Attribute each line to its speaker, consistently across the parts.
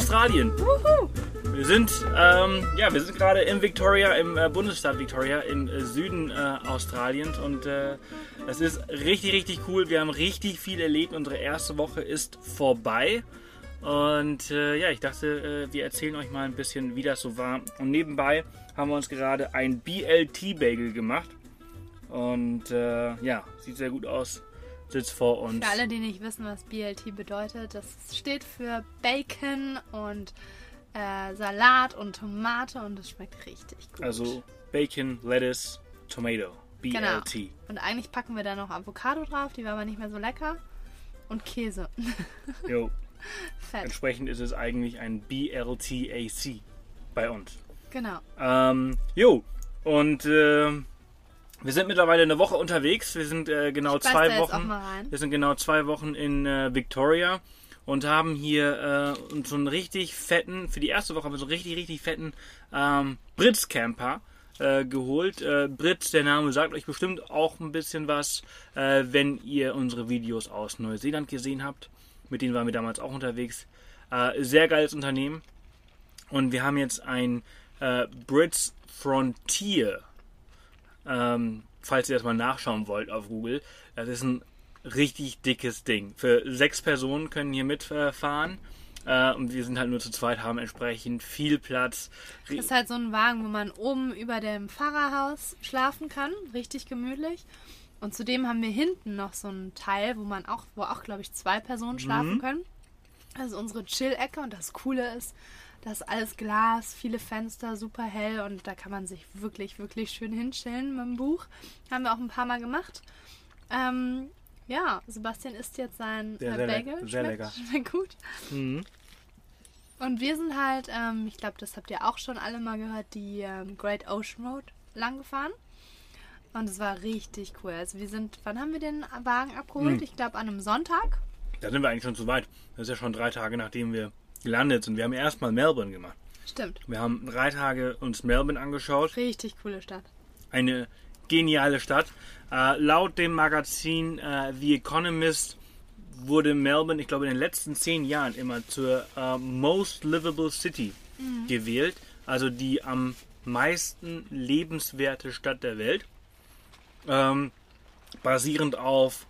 Speaker 1: Australien.
Speaker 2: Wuhu.
Speaker 1: Wir sind, ähm, ja, wir sind gerade in Victoria, im äh, Bundesstaat Victoria, im äh, Süden äh, Australiens und äh, es ist richtig, richtig cool. Wir haben richtig viel erlebt. Unsere erste Woche ist vorbei. Und äh, ja, ich dachte, äh, wir erzählen euch mal ein bisschen, wie das so war. Und nebenbei haben wir uns gerade ein BLT-Bagel gemacht. Und äh, ja, sieht sehr gut aus. Sitzt vor uns.
Speaker 2: Für alle, die nicht wissen, was BLT bedeutet, das steht für Bacon und äh, Salat und Tomate und es schmeckt richtig gut.
Speaker 1: Also Bacon, Lettuce, Tomato. BLT.
Speaker 2: Genau. Und eigentlich packen wir da noch Avocado drauf, die war aber nicht mehr so lecker. Und Käse.
Speaker 1: Jo.
Speaker 2: Fett.
Speaker 1: Entsprechend ist es eigentlich ein BLTAC bei uns.
Speaker 2: Genau.
Speaker 1: Ähm, jo. Und äh, wir sind mittlerweile eine Woche unterwegs. Wir sind äh, genau
Speaker 2: Ich
Speaker 1: zwei Wochen. Wir sind genau zwei Wochen in äh, Victoria und haben hier äh, uns so einen richtig fetten, für die erste Woche haben wir so einen richtig, richtig fetten ähm, Brits Camper äh, geholt. Äh, Brits, der Name sagt euch bestimmt auch ein bisschen was, äh, wenn ihr unsere Videos aus Neuseeland gesehen habt. Mit denen waren wir damals auch unterwegs. Äh, sehr geiles Unternehmen. Und wir haben jetzt ein äh, Brits Frontier ähm, falls ihr das mal nachschauen wollt auf Google, das ist ein richtig dickes Ding. Für sechs Personen können hier mitfahren. Äh, und wir sind halt nur zu zweit, haben entsprechend viel Platz.
Speaker 2: Das ist halt so ein Wagen, wo man oben über dem Fahrerhaus schlafen kann. Richtig gemütlich. Und zudem haben wir hinten noch so ein Teil, wo man auch, wo auch, glaube ich, zwei Personen schlafen
Speaker 1: Mhm.
Speaker 2: können. Das ist unsere Chill-Ecke und das Coole ist, das ist alles Glas, viele Fenster, super hell und da kann man sich wirklich, wirklich schön hinchillen mit dem Buch. Haben wir auch ein paar Mal gemacht. Ähm, ja, Sebastian isst jetzt sein
Speaker 1: Sehr,
Speaker 2: äh,
Speaker 1: sehr
Speaker 2: Bagel.
Speaker 1: sehr
Speaker 2: schmeckt,
Speaker 1: lecker.
Speaker 2: Schmeckt gut.
Speaker 1: Mhm.
Speaker 2: Und wir sind halt, ähm, ich glaube, das habt ihr auch schon alle mal gehört, die ähm, Great Ocean Road lang gefahren. Und es war richtig cool. Also wir sind, wann haben wir den Wagen abgeholt?
Speaker 1: Hm.
Speaker 2: Ich glaube an einem Sonntag.
Speaker 1: Da sind wir eigentlich schon zu weit. Das ist ja schon drei Tage, nachdem wir gelandet sind. Wir haben erstmal Melbourne gemacht.
Speaker 2: Stimmt.
Speaker 1: Wir haben drei Tage uns Melbourne angeschaut.
Speaker 2: Richtig coole Stadt.
Speaker 1: Eine geniale Stadt. Äh, laut dem Magazin äh, The Economist wurde Melbourne, ich glaube, in den letzten zehn Jahren immer zur äh, Most Livable City gewählt. Also die am meisten lebenswerte Stadt der Welt. Ähm, basierend auf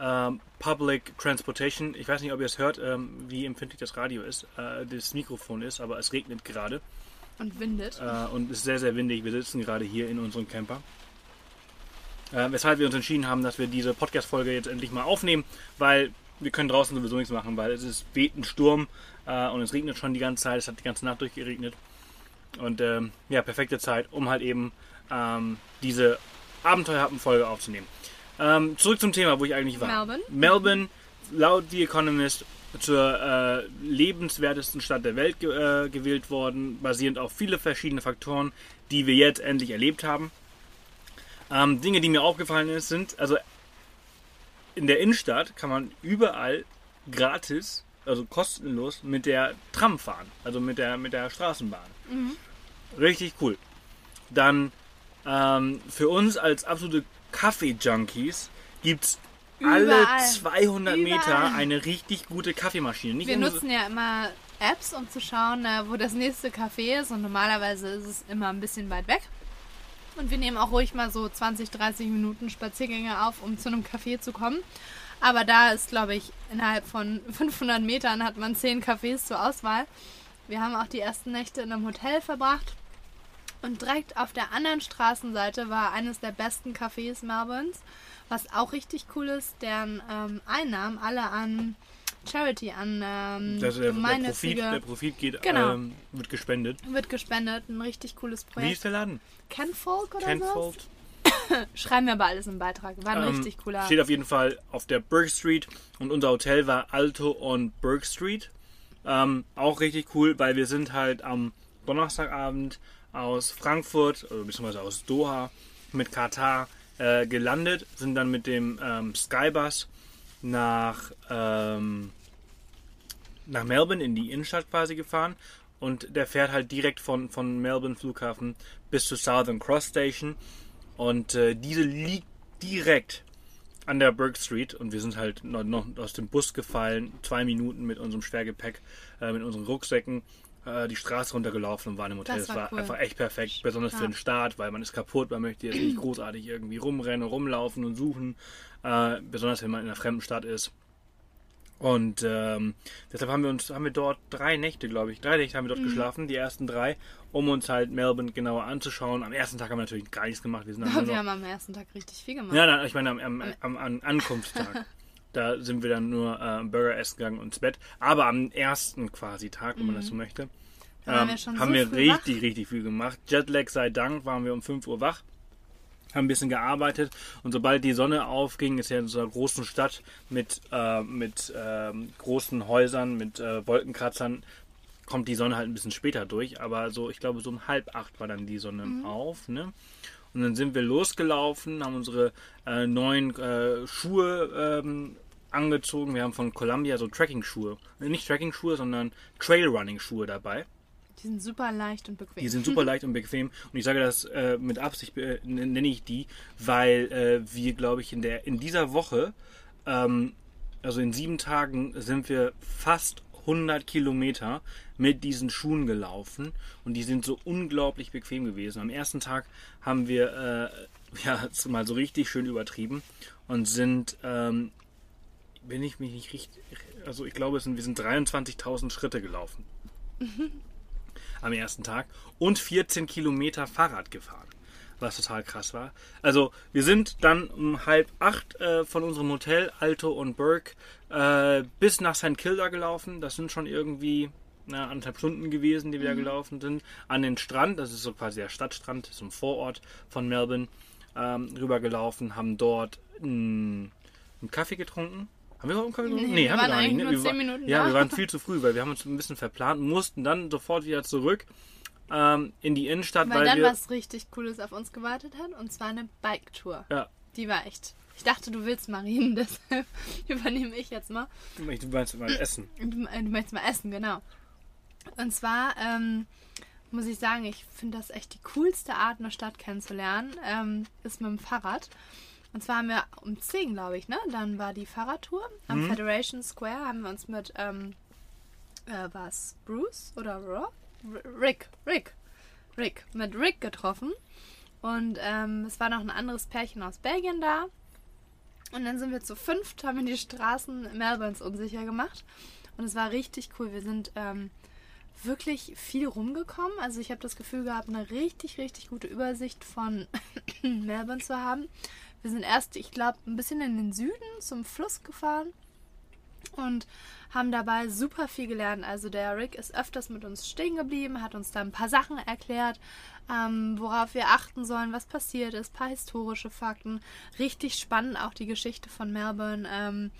Speaker 1: ähm, Public Transportation. Ich weiß nicht, ob ihr es hört, ähm, wie empfindlich das Radio ist, äh, das Mikrofon ist, aber es regnet gerade.
Speaker 2: Und windet.
Speaker 1: Äh, und es ist sehr, sehr windig. Wir sitzen gerade hier in unserem Camper. Äh, weshalb wir uns entschieden haben, dass wir diese Podcast-Folge jetzt endlich mal aufnehmen, weil wir können draußen sowieso nichts machen, weil es ist weht ein Sturm äh, und es regnet schon die ganze Zeit. Es hat die ganze Nacht durchgeregnet. Und ähm, ja, perfekte Zeit, um halt eben ähm, diese Abenteuerhappen-Folge aufzunehmen. Ähm, zurück zum Thema, wo ich eigentlich war.
Speaker 2: Melbourne.
Speaker 1: Melbourne, laut The Economist, zur äh, lebenswertesten Stadt der Welt äh, gewählt worden, basierend auf viele verschiedene Faktoren, die wir jetzt endlich erlebt haben. Ähm, Dinge, die mir aufgefallen ist, sind, also in der Innenstadt kann man überall gratis, also kostenlos mit der Tram fahren, also mit der, mit der Straßenbahn. Richtig cool. Dann ähm, für uns als absolute Kaffee-Junkies gibt es alle
Speaker 2: Überall.
Speaker 1: 200 Meter
Speaker 2: Überall.
Speaker 1: eine richtig gute Kaffeemaschine. Nicht
Speaker 2: Wir
Speaker 1: so-
Speaker 2: nutzen ja immer Apps, um zu schauen, äh, wo das nächste Café ist. Und normalerweise ist es immer ein bisschen weit weg. Und wir nehmen auch ruhig mal so 20, 30 Minuten Spaziergänge auf, um zu einem Café zu kommen. Aber da ist, glaube ich, innerhalb von 500 Metern hat man 10 Cafés zur Auswahl. Wir haben auch die ersten Nächte in einem Hotel verbracht. Und direkt auf der anderen Straßenseite war eines der besten Cafés Melbournes. Was auch richtig cool ist, deren ähm, Einnahmen alle an Charity, an ähm,
Speaker 1: also der, der, Profit,
Speaker 2: gemeinnützige
Speaker 1: der Profit geht,
Speaker 2: Genau.
Speaker 1: ähm, wird gespendet.
Speaker 2: wird gespendet. Ein richtig cooles
Speaker 1: Wie
Speaker 2: Projekt.
Speaker 1: ist der Laden?
Speaker 2: Kenfolk oder
Speaker 1: Kenfold.
Speaker 2: so? Schreiben wir aber alles im Beitrag. War ein
Speaker 1: Ähm,
Speaker 2: richtig cooler.
Speaker 1: Steht auf jeden Fall auf der Burke Street und unser Hotel war Alto on Burke Street. Ähm, auch richtig cool, weil wir sind halt am Donnerstagabend aus Frankfurt, also beziehungsweise aus Doha mit Katar äh, gelandet, sind dann mit dem ähm, Skybus nach, ähm, nach Melbourne in die Innenstadt quasi gefahren. Und der fährt halt direkt von, von Melbourne Flughafen bis zur Southern Cross Station. Und äh, diese liegt direkt an der Burke Street. Und wir sind halt noch, noch aus dem Bus gefallen, zwei Minuten mit unserem Schwergepäck, äh, mit unseren Rucksäcken äh, die Straße runtergelaufen und waren im Hotel.
Speaker 2: Das
Speaker 1: Das
Speaker 2: war
Speaker 1: war,
Speaker 2: cool.
Speaker 1: einfach echt perfekt, besonders
Speaker 2: Ja.
Speaker 1: für den Start, weil man ist kaputt, man möchte jetzt nicht großartig irgendwie rumrennen, rumlaufen und suchen, äh, besonders wenn man in einer fremden Stadt ist. Und ähm, deshalb haben wir uns, haben wir dort drei Nächte, glaube ich, drei Nächte haben
Speaker 2: Mhm.
Speaker 1: wir dort geschlafen, die ersten drei, um uns halt Melbourne genauer anzuschauen. Am ersten Tag haben wir natürlich gar nichts gemacht. Wir sind
Speaker 2: wir
Speaker 1: noch
Speaker 2: haben am ersten Tag richtig viel gemacht.
Speaker 1: ja, nein, ich meine am, am, am, am Ankunftstag. da sind wir dann nur äh, Burger essen gegangen und ins Bett. Aber am ersten quasi Tag, wenn man das so möchte,
Speaker 2: Mhm. Waren
Speaker 1: ähm,
Speaker 2: wir
Speaker 1: haben
Speaker 2: so
Speaker 1: wir richtig, richtig viel gemacht. Jetlag sei Dank waren wir um 5 Uhr wach, haben ein bisschen gearbeitet und sobald die Sonne aufging, ist ja in so einer großen Stadt mit, äh, mit ähm, großen Häusern, mit äh, Wolkenkratzern, kommt die Sonne halt ein bisschen später durch. Aber so, ich glaube, so um halb acht war dann die Sonne
Speaker 2: Mhm.
Speaker 1: auf. Ne? Und dann sind wir losgelaufen, haben unsere äh, neuen äh, Schuhe ähm, angezogen. Wir haben von Columbia so Trekking-Schuhe. Äh, Nicht Trekking-Schuhe, sondern Trailrunning-Schuhe dabei.
Speaker 2: Die sind super leicht und bequem.
Speaker 1: Die sind super leicht und bequem. Und ich sage das äh, mit Absicht, äh, nenne ich die, weil äh, wir, glaube ich, in, der, in dieser Woche, ähm, also in sieben Tagen, sind wir fast 100 Kilometer mit diesen Schuhen gelaufen. Und die sind so unglaublich bequem gewesen. Am ersten Tag haben wir, äh, ja, mal so richtig schön übertrieben und sind, ähm, wenn ich mich nicht richtig, also ich glaube, sind, wir sind 23.000 Schritte gelaufen am ersten Tag und 14 Kilometer Fahrrad gefahren, was total krass war. Also wir sind dann um halb acht äh, von unserem Hotel Alto und Burke äh, bis nach St. Kilda gelaufen. Das sind schon irgendwie na, anderthalb Stunden gewesen, die wir da gelaufen sind. An den Strand, das ist so quasi der Stadtstrand, so ein Vorort von Melbourne, ähm, rübergelaufen, haben dort einen, einen Kaffee getrunken. Haben wir überhaupt Kaffee getrunken?
Speaker 2: Nee, wir
Speaker 1: haben
Speaker 2: waren
Speaker 1: wir gar nicht. Ne? Wir,
Speaker 2: zehn
Speaker 1: wa-
Speaker 2: Minuten
Speaker 1: ja, wir waren viel zu früh, weil wir haben uns ein bisschen verplant, mussten dann sofort wieder zurück ähm, in die Innenstadt,
Speaker 2: Weil
Speaker 1: weil,
Speaker 2: dann
Speaker 1: wir...
Speaker 2: was richtig Cooles auf uns gewartet hat. Und zwar eine Bike-Tour.
Speaker 1: Ja,
Speaker 2: Die war echt. Ich dachte, du willst Marien, deshalb übernehme ich jetzt mal.
Speaker 1: du meinst mal Essen.
Speaker 2: Du, äh, du möchtest mal essen, genau. Und zwar ähm, muss ich sagen, ich finde das echt die coolste Art, eine Stadt kennenzulernen, ähm, ist mit dem Fahrrad. Und zwar haben wir um 10, glaube ich, ne? Dann war die Fahrradtour. Am
Speaker 1: Mhm.
Speaker 2: Federation Square haben wir uns mit, ähm, äh, was, Bruce oder Rob? Rick, Rick, Rick, mit Rick getroffen. Und ähm, es war noch ein anderes Pärchen aus Belgien da. Und dann sind wir zu fünft, haben wir die Straßen Melbournes unsicher gemacht. Und es war richtig cool. Wir sind ähm, wirklich viel rumgekommen. Also ich habe das Gefühl gehabt, eine richtig, richtig gute Übersicht von Melbourne zu haben. Wir sind erst, ich glaube, ein bisschen in den Süden zum Fluss gefahren und haben dabei super viel gelernt. Also der Rick ist öfters mit uns stehen geblieben, hat uns da ein paar Sachen erklärt, ähm, worauf wir achten sollen, was passiert ist, paar historische Fakten. Richtig spannend auch die Geschichte von Melbourne. Ähm,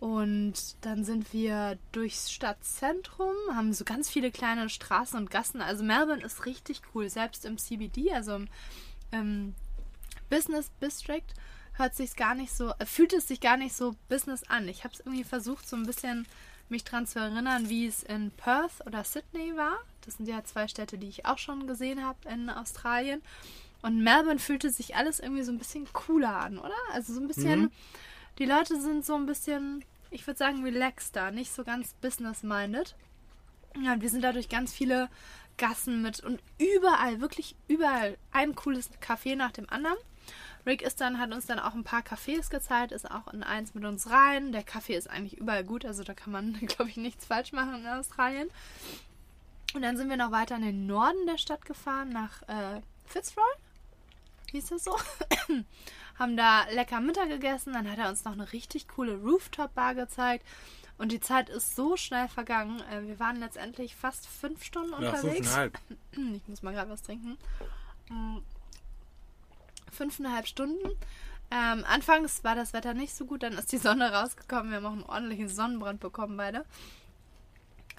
Speaker 2: und dann sind wir durchs Stadtzentrum, haben so ganz viele kleine Straßen und Gassen. Also Melbourne ist richtig cool, selbst im CBD, also im, im Business District hört sich's gar nicht so, äh, fühlt es sich gar nicht so Business an. Ich habe es irgendwie versucht, so ein bisschen mich dran zu erinnern, wie es in Perth oder Sydney war. Das sind ja zwei Städte, die ich auch schon gesehen habe in Australien. Und Melbourne fühlte sich alles irgendwie so ein bisschen cooler an, oder? Also so ein bisschen, die Leute sind so ein bisschen, ich würde sagen, relaxter, nicht so ganz business-minded. Ja, und wir sind dadurch ganz viele Gassen mit und überall, wirklich überall ein cooles Café nach dem anderen. Rick ist dann, hat uns dann auch ein paar Cafés gezeigt, ist auch in eins mit uns rein. Der Kaffee ist eigentlich überall gut, also da kann man, glaube ich, nichts falsch machen in Australien. Und dann sind wir noch weiter in den Norden der Stadt gefahren, nach äh, Fitzroy. Hieß das so? Haben da lecker Mittag gegessen. Dann hat er uns noch eine richtig coole Rooftop-Bar gezeigt. Und die Zeit ist so schnell vergangen. Äh, wir waren letztendlich fast fünf Stunden
Speaker 1: Ja,
Speaker 2: unterwegs.
Speaker 1: fünfeinhalb.
Speaker 2: Ich muss mal gerade was trinken. Fünfeinhalb Stunden. Ähm, anfangs war das Wetter nicht so gut, dann ist die Sonne rausgekommen. Wir haben auch einen ordentlichen Sonnenbrand bekommen, beide.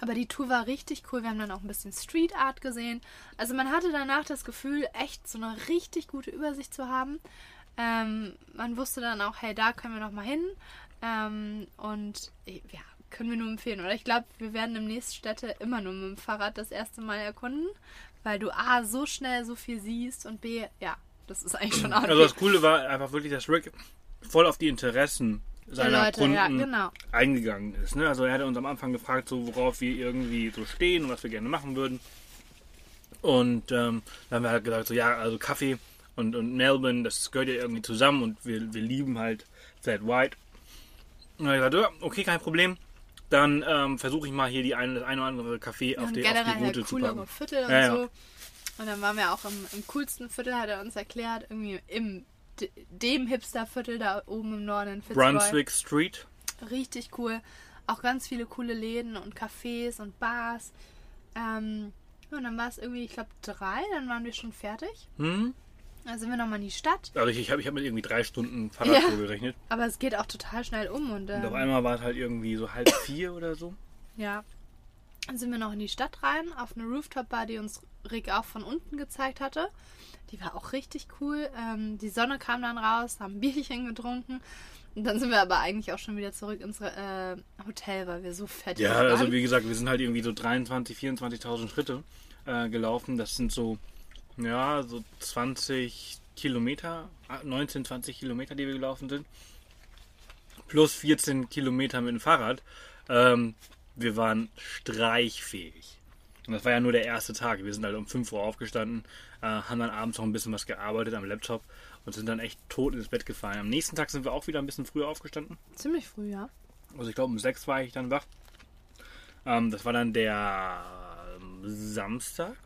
Speaker 2: Aber die Tour war richtig cool. Wir haben dann auch ein bisschen Street Art gesehen. Also man hatte danach das Gefühl, echt so eine richtig gute Übersicht zu haben. Ähm, man wusste dann auch, hey, da können wir noch mal hin. Ähm, und ja, können wir nur empfehlen. Oder ich glaube, wir werden demnächst Städte immer nur mit dem Fahrrad das erste Mal erkunden, weil du A, so schnell so viel siehst und B, ja, das ist eigentlich schon auch
Speaker 1: Also das Coole war einfach wirklich, dass Rick voll auf die Interessen seiner
Speaker 2: Leute,
Speaker 1: Kunden
Speaker 2: ja, genau.
Speaker 1: eingegangen ist. Ne? Also er hatte uns am Anfang gefragt, so worauf wir irgendwie so stehen und was wir gerne machen würden. Und ähm, dann haben wir halt gesagt, so ja, also Kaffee und, und Melbourne, das gehört ja irgendwie zusammen und wir, wir lieben halt Flat White. Und dann habe ich gesagt, ja, okay, kein Problem. Dann ähm, versuche ich mal hier die eine, das eine oder andere Kaffee auf
Speaker 2: und
Speaker 1: die, auf die Route
Speaker 2: halt
Speaker 1: zu packen.
Speaker 2: Viertel und
Speaker 1: Ja, ja.
Speaker 2: Und dann waren wir auch im, im coolsten Viertel, hat er uns erklärt, irgendwie im dem Hipster-Viertel da oben im Norden in Fitzroy.
Speaker 1: Brunswick Street.
Speaker 2: Richtig cool. Auch ganz viele coole Läden und Cafés und Bars. Ähm, und dann war es irgendwie, ich glaube, drei, dann waren wir schon fertig.
Speaker 1: Hm?
Speaker 2: Dann sind wir nochmal in die Stadt.
Speaker 1: Also ich, ich habe ich hab mit irgendwie drei Stunden Fahrradtour
Speaker 2: Ja.
Speaker 1: gerechnet.
Speaker 2: Aber es geht auch total schnell um. Und,
Speaker 1: Und auf
Speaker 2: ähm,
Speaker 1: einmal war es halt irgendwie so halb vier oder so.
Speaker 2: ja. Dann sind wir noch in die Stadt rein, auf eine Rooftop-Bar, die uns Auch von unten gezeigt hatte. Die war auch richtig cool. Ähm, die Sonne kam dann raus, haben ein Bierchen getrunken. Und dann sind wir aber eigentlich auch schon wieder zurück ins äh, Hotel, weil wir so fertig
Speaker 1: Ja,
Speaker 2: waren.
Speaker 1: also wie gesagt, wir sind halt irgendwie so 23, 24.000 Schritte äh, gelaufen. Das sind so, ja, so 20 Kilometer, ah, 19, 20 Kilometer, die wir gelaufen sind. Plus 14 Kilometer mit dem Fahrrad. Ähm, wir waren streichfähig. Und das war ja nur der erste Tag. Wir sind halt um 5 Uhr aufgestanden, äh, haben dann abends noch ein bisschen was gearbeitet am Laptop und sind dann echt tot ins Bett gefallen. Am nächsten Tag sind wir auch wieder ein bisschen früher aufgestanden.
Speaker 2: Ziemlich früh, ja.
Speaker 1: Also ich glaube um sechs war ich dann wach. Ähm, das war dann der ähm, Samstag.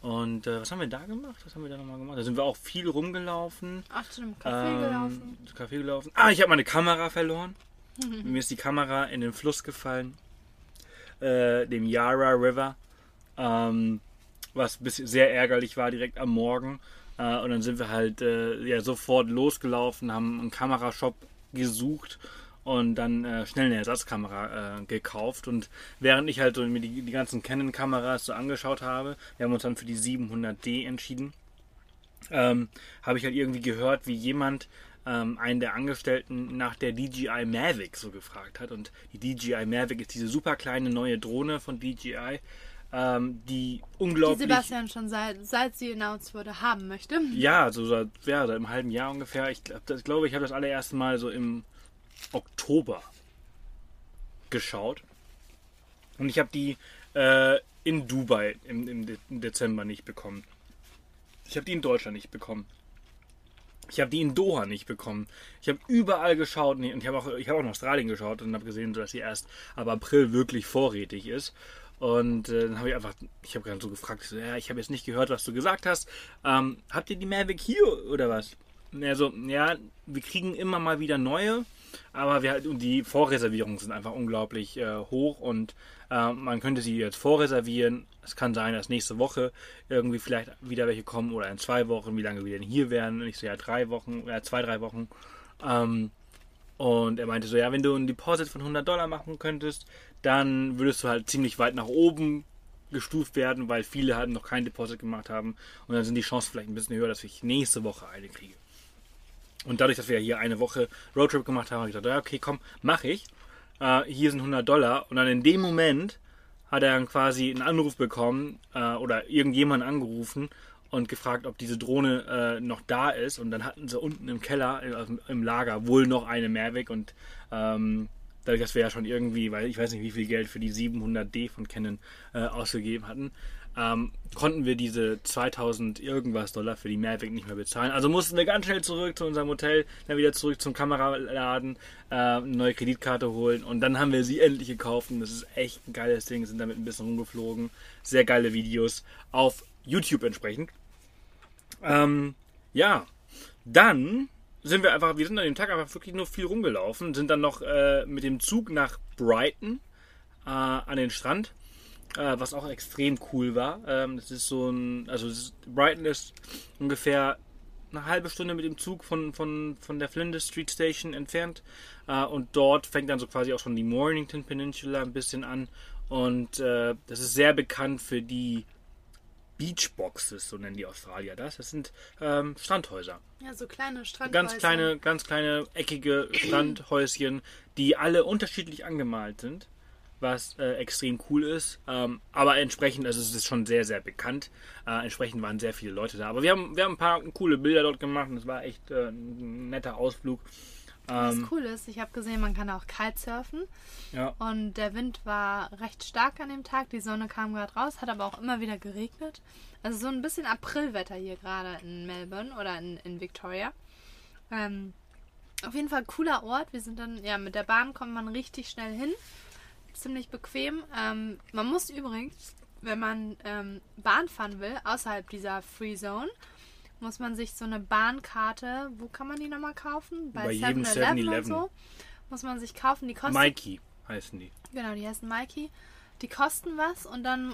Speaker 1: Und äh, was haben wir da gemacht? Was haben wir da nochmal gemacht? Da sind wir auch viel rumgelaufen.
Speaker 2: Ach, zu einem Café
Speaker 1: ähm,
Speaker 2: gelaufen.
Speaker 1: zu Café gelaufen. Ah, ich habe meine Kamera verloren. Mir ist die Kamera in den Fluss gefallen. Äh, dem Yarra River. Ähm, was sehr ärgerlich war direkt am Morgen. Äh, und dann sind wir halt äh, ja, sofort losgelaufen, haben einen Kamerashop gesucht und dann äh, schnell eine Ersatzkamera äh, gekauft. Und während ich halt so mir die, die ganzen Canon-Kameras so angeschaut habe, wir haben uns dann für die 700D entschieden, ähm, habe ich halt irgendwie gehört, wie jemand ähm, einen der Angestellten nach der DJI Mavic so gefragt hat. Und die DJI Mavic ist diese super kleine neue Drohne von DJI, ähm, die
Speaker 2: Die
Speaker 1: unglaublich...
Speaker 2: Sebastian schon seit, seit sie announced wurde, haben möchte.
Speaker 1: Ja, so seit, ja, seit einem halben Jahr ungefähr. Ich, glaub, das, glaube ich, habe das allererste Mal so im Oktober geschaut. Und ich habe die äh, in Dubai im, im Dezember nicht bekommen. Ich habe die in Deutschland nicht bekommen. Ich habe die in Doha nicht bekommen. Ich habe überall geschaut und ich habe auch, habe auch in Australien geschaut und habe gesehen, dass sie erst ab April wirklich vorrätig ist. Und äh, dann habe ich einfach, ich habe gerade so gefragt, ich so, ja, ich habe jetzt nicht gehört, was du gesagt hast. Ähm, habt ihr die Mavic hier oder was? Und er so, ja, wir kriegen immer mal wieder neue, aber wir, die Vorreservierungen sind einfach unglaublich äh, hoch und äh, man könnte sie jetzt vorreservieren. Es kann sein, dass nächste Woche irgendwie vielleicht wieder welche kommen oder in zwei Wochen, wie lange wir denn hier. Und ich so, ja, drei Wochen, ja, zwei, drei Wochen. Ähm, und er meinte so, ja, wenn du ein Deposit von 100 Dollar machen könntest, dann würdest du halt ziemlich weit nach oben gestuft werden, weil viele halt noch kein Deposit gemacht haben. Und dann sind die Chancen vielleicht ein bisschen höher, dass ich nächste Woche eine kriege. Und dadurch, dass wir hier eine Woche Roadtrip gemacht haben, habe ich gesagt, ja, okay, komm, mach ich. Äh, hier sind 100 Dollar. Und dann in dem Moment hat er dann quasi einen Anruf bekommen äh, oder irgendjemand angerufen und gefragt, ob diese Drohne äh, noch da ist. Und dann hatten sie unten im Keller, im, im Lager, wohl noch eine Mavic. Und ähm, dadurch, dass wir ja schon irgendwie, weil ich weiß nicht, wie viel Geld für die 700D von Canon äh, ausgegeben hatten, ähm, konnten wir diese 2000 irgendwas Dollar für die Mavic nicht mehr bezahlen. Also mussten wir ganz schnell zurück zu unserem Hotel, dann wieder zurück zum Kameraladen, äh, eine neue Kreditkarte holen und dann haben wir sie endlich gekauft und das ist echt ein geiles Ding, sind damit ein bisschen rumgeflogen. Sehr geile Videos auf YouTube entsprechend. Ähm, ja, dann sind wir einfach, wir sind an dem Tag einfach wirklich nur viel rumgelaufen, sind dann noch äh, mit dem Zug nach Brighton äh, an den Strand, äh, was auch extrem cool war. Ähm, das ist so ein, also ist, Brighton ist ungefähr eine halbe Stunde mit dem Zug von, von, von der Flinders Street Station entfernt. Äh, und dort fängt dann so quasi auch schon die Mornington Peninsula ein bisschen an. Und äh, das ist sehr bekannt für die Beachboxes, so nennen die Australier das. Das sind ähm, Strandhäuser.
Speaker 2: Ja, so kleine Strandhäuser.
Speaker 1: Ganz kleine, ganz kleine eckige Strandhäuschen, die alle unterschiedlich angemalt sind. Was äh, extrem cool ist. Ähm, aber entsprechend, also es ist schon sehr, sehr bekannt. Äh, entsprechend waren sehr viele Leute da. Aber wir haben, wir haben ein paar coole Bilder dort gemacht und es war echt äh, ein netter Ausflug.
Speaker 2: Was
Speaker 1: Ähm,
Speaker 2: cool ist, ich habe gesehen, man kann auch Kitesurfen.
Speaker 1: ja.
Speaker 2: Und der Wind war recht stark an dem Tag. Die Sonne kam gerade raus, hat aber auch immer wieder geregnet. Also so ein bisschen Aprilwetter hier gerade in Melbourne oder in, in Victoria. Ähm, auf jeden Fall cooler Ort. Wir sind dann, ja, mit der Bahn kommt man richtig schnell hin. Ziemlich bequem. Ähm, man muss übrigens, wenn man ähm, Bahn fahren will, außerhalb dieser Free Zone, muss man sich so eine Bahnkarte, wo kann man die nochmal kaufen?
Speaker 1: Bei jedem
Speaker 2: 7-Eleven und
Speaker 1: 7-Eleven.
Speaker 2: so. Muss man sich kaufen. Die kosten
Speaker 1: Mikey heißen die.
Speaker 2: Genau, die heißen Mikey. Die kosten was und dann,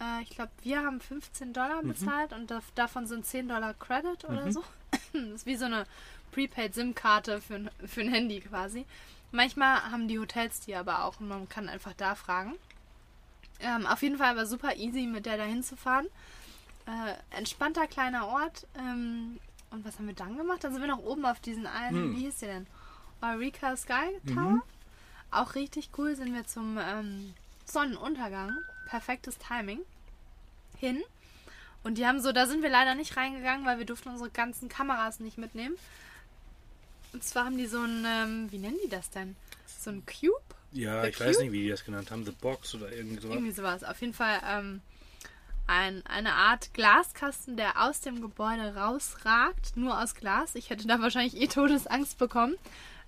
Speaker 2: äh, ich glaube, wir haben 15 Dollar
Speaker 1: Mhm.
Speaker 2: bezahlt und da, davon sind 10 Dollar Credit oder so. das ist wie so eine Prepaid-SIM-Karte für, für ein Handy quasi. Manchmal haben die Hotels die aber auch und man kann einfach da fragen. Ähm, auf jeden Fall war super easy, mit der da hinzufahren. Äh, entspannter kleiner Ort. Ähm, und was haben wir dann gemacht? Dann sind wir noch oben auf diesen einen,
Speaker 1: Hm.
Speaker 2: wie hieß der denn? Eureka Sky Tower. Auch richtig cool sind wir zum ähm, Sonnenuntergang. Perfektes Timing. Hin. Und die haben so, da sind wir leider nicht reingegangen, weil wir durften unsere ganzen Kameras nicht mitnehmen. Und zwar haben die so ein, ähm, wie nennen die das denn? So ein Cube?
Speaker 1: Ja,
Speaker 2: The
Speaker 1: ich weiß
Speaker 2: Cube?
Speaker 1: nicht, wie die das genannt haben. The Box oder irgendwie sowas.
Speaker 2: Irgendwie sowas. Auf jeden Fall ähm, ein, eine Art Glaskasten, der aus dem Gebäude rausragt, nur aus Glas. Ich hätte da wahrscheinlich eh Todesangst bekommen.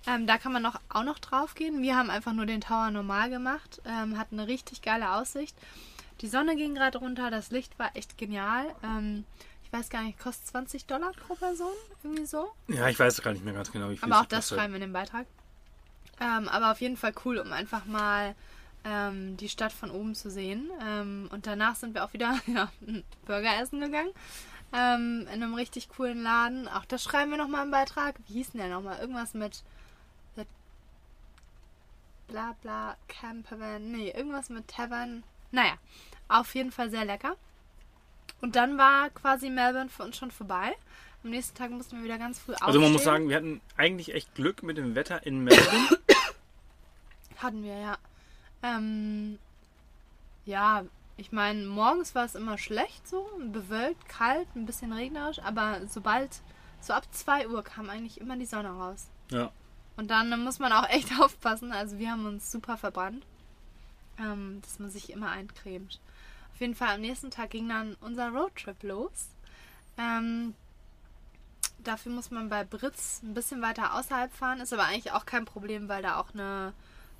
Speaker 2: Ähm, da kann man noch, auch noch drauf gehen. Wir haben einfach nur den Tower normal gemacht, ähm, hatten eine richtig geile Aussicht. Die Sonne ging gerade runter, das Licht war echt genial. Ähm, ich weiß gar nicht, kostet 20 Dollar pro Person? Irgendwie so.
Speaker 1: Ja, ich weiß gar nicht mehr ganz genau, wie viel
Speaker 2: Aber auch das
Speaker 1: kostet.
Speaker 2: schreiben wir in den Beitrag. Ähm, aber auf jeden Fall cool, um einfach mal ähm, die Stadt von oben zu sehen. Ähm, und danach sind wir auch wieder ja, Burger essen gegangen. Ähm, in einem richtig coolen Laden. Auch das schreiben wir nochmal im Beitrag. Wie hieß denn der nochmal? Irgendwas mit The bla bla Campervan. Nee, irgendwas mit Tavern. Naja, auf jeden Fall sehr lecker. Und dann war quasi Melbourne für uns schon vorbei. Am nächsten Tag mussten wir wieder ganz früh aufstehen.
Speaker 1: Also man muss sagen, wir hatten eigentlich echt Glück mit dem Wetter in Melbourne.
Speaker 2: Hatten wir, ja. Ähm, ja, ich meine, morgens war es immer schlecht so, bewölkt, kalt, ein bisschen regnerisch, aber sobald, so ab 2 Uhr kam eigentlich immer die Sonne raus.
Speaker 1: ja.
Speaker 2: Und dann muss man auch echt aufpassen, also wir haben uns super verbrannt, ähm, dass man sich immer eincremt. Jeden Fall am nächsten Tag ging dann unser Roadtrip los. Ähm, dafür muss man bei Britz ein bisschen weiter außerhalb fahren, ist aber eigentlich auch kein Problem, weil da auch eine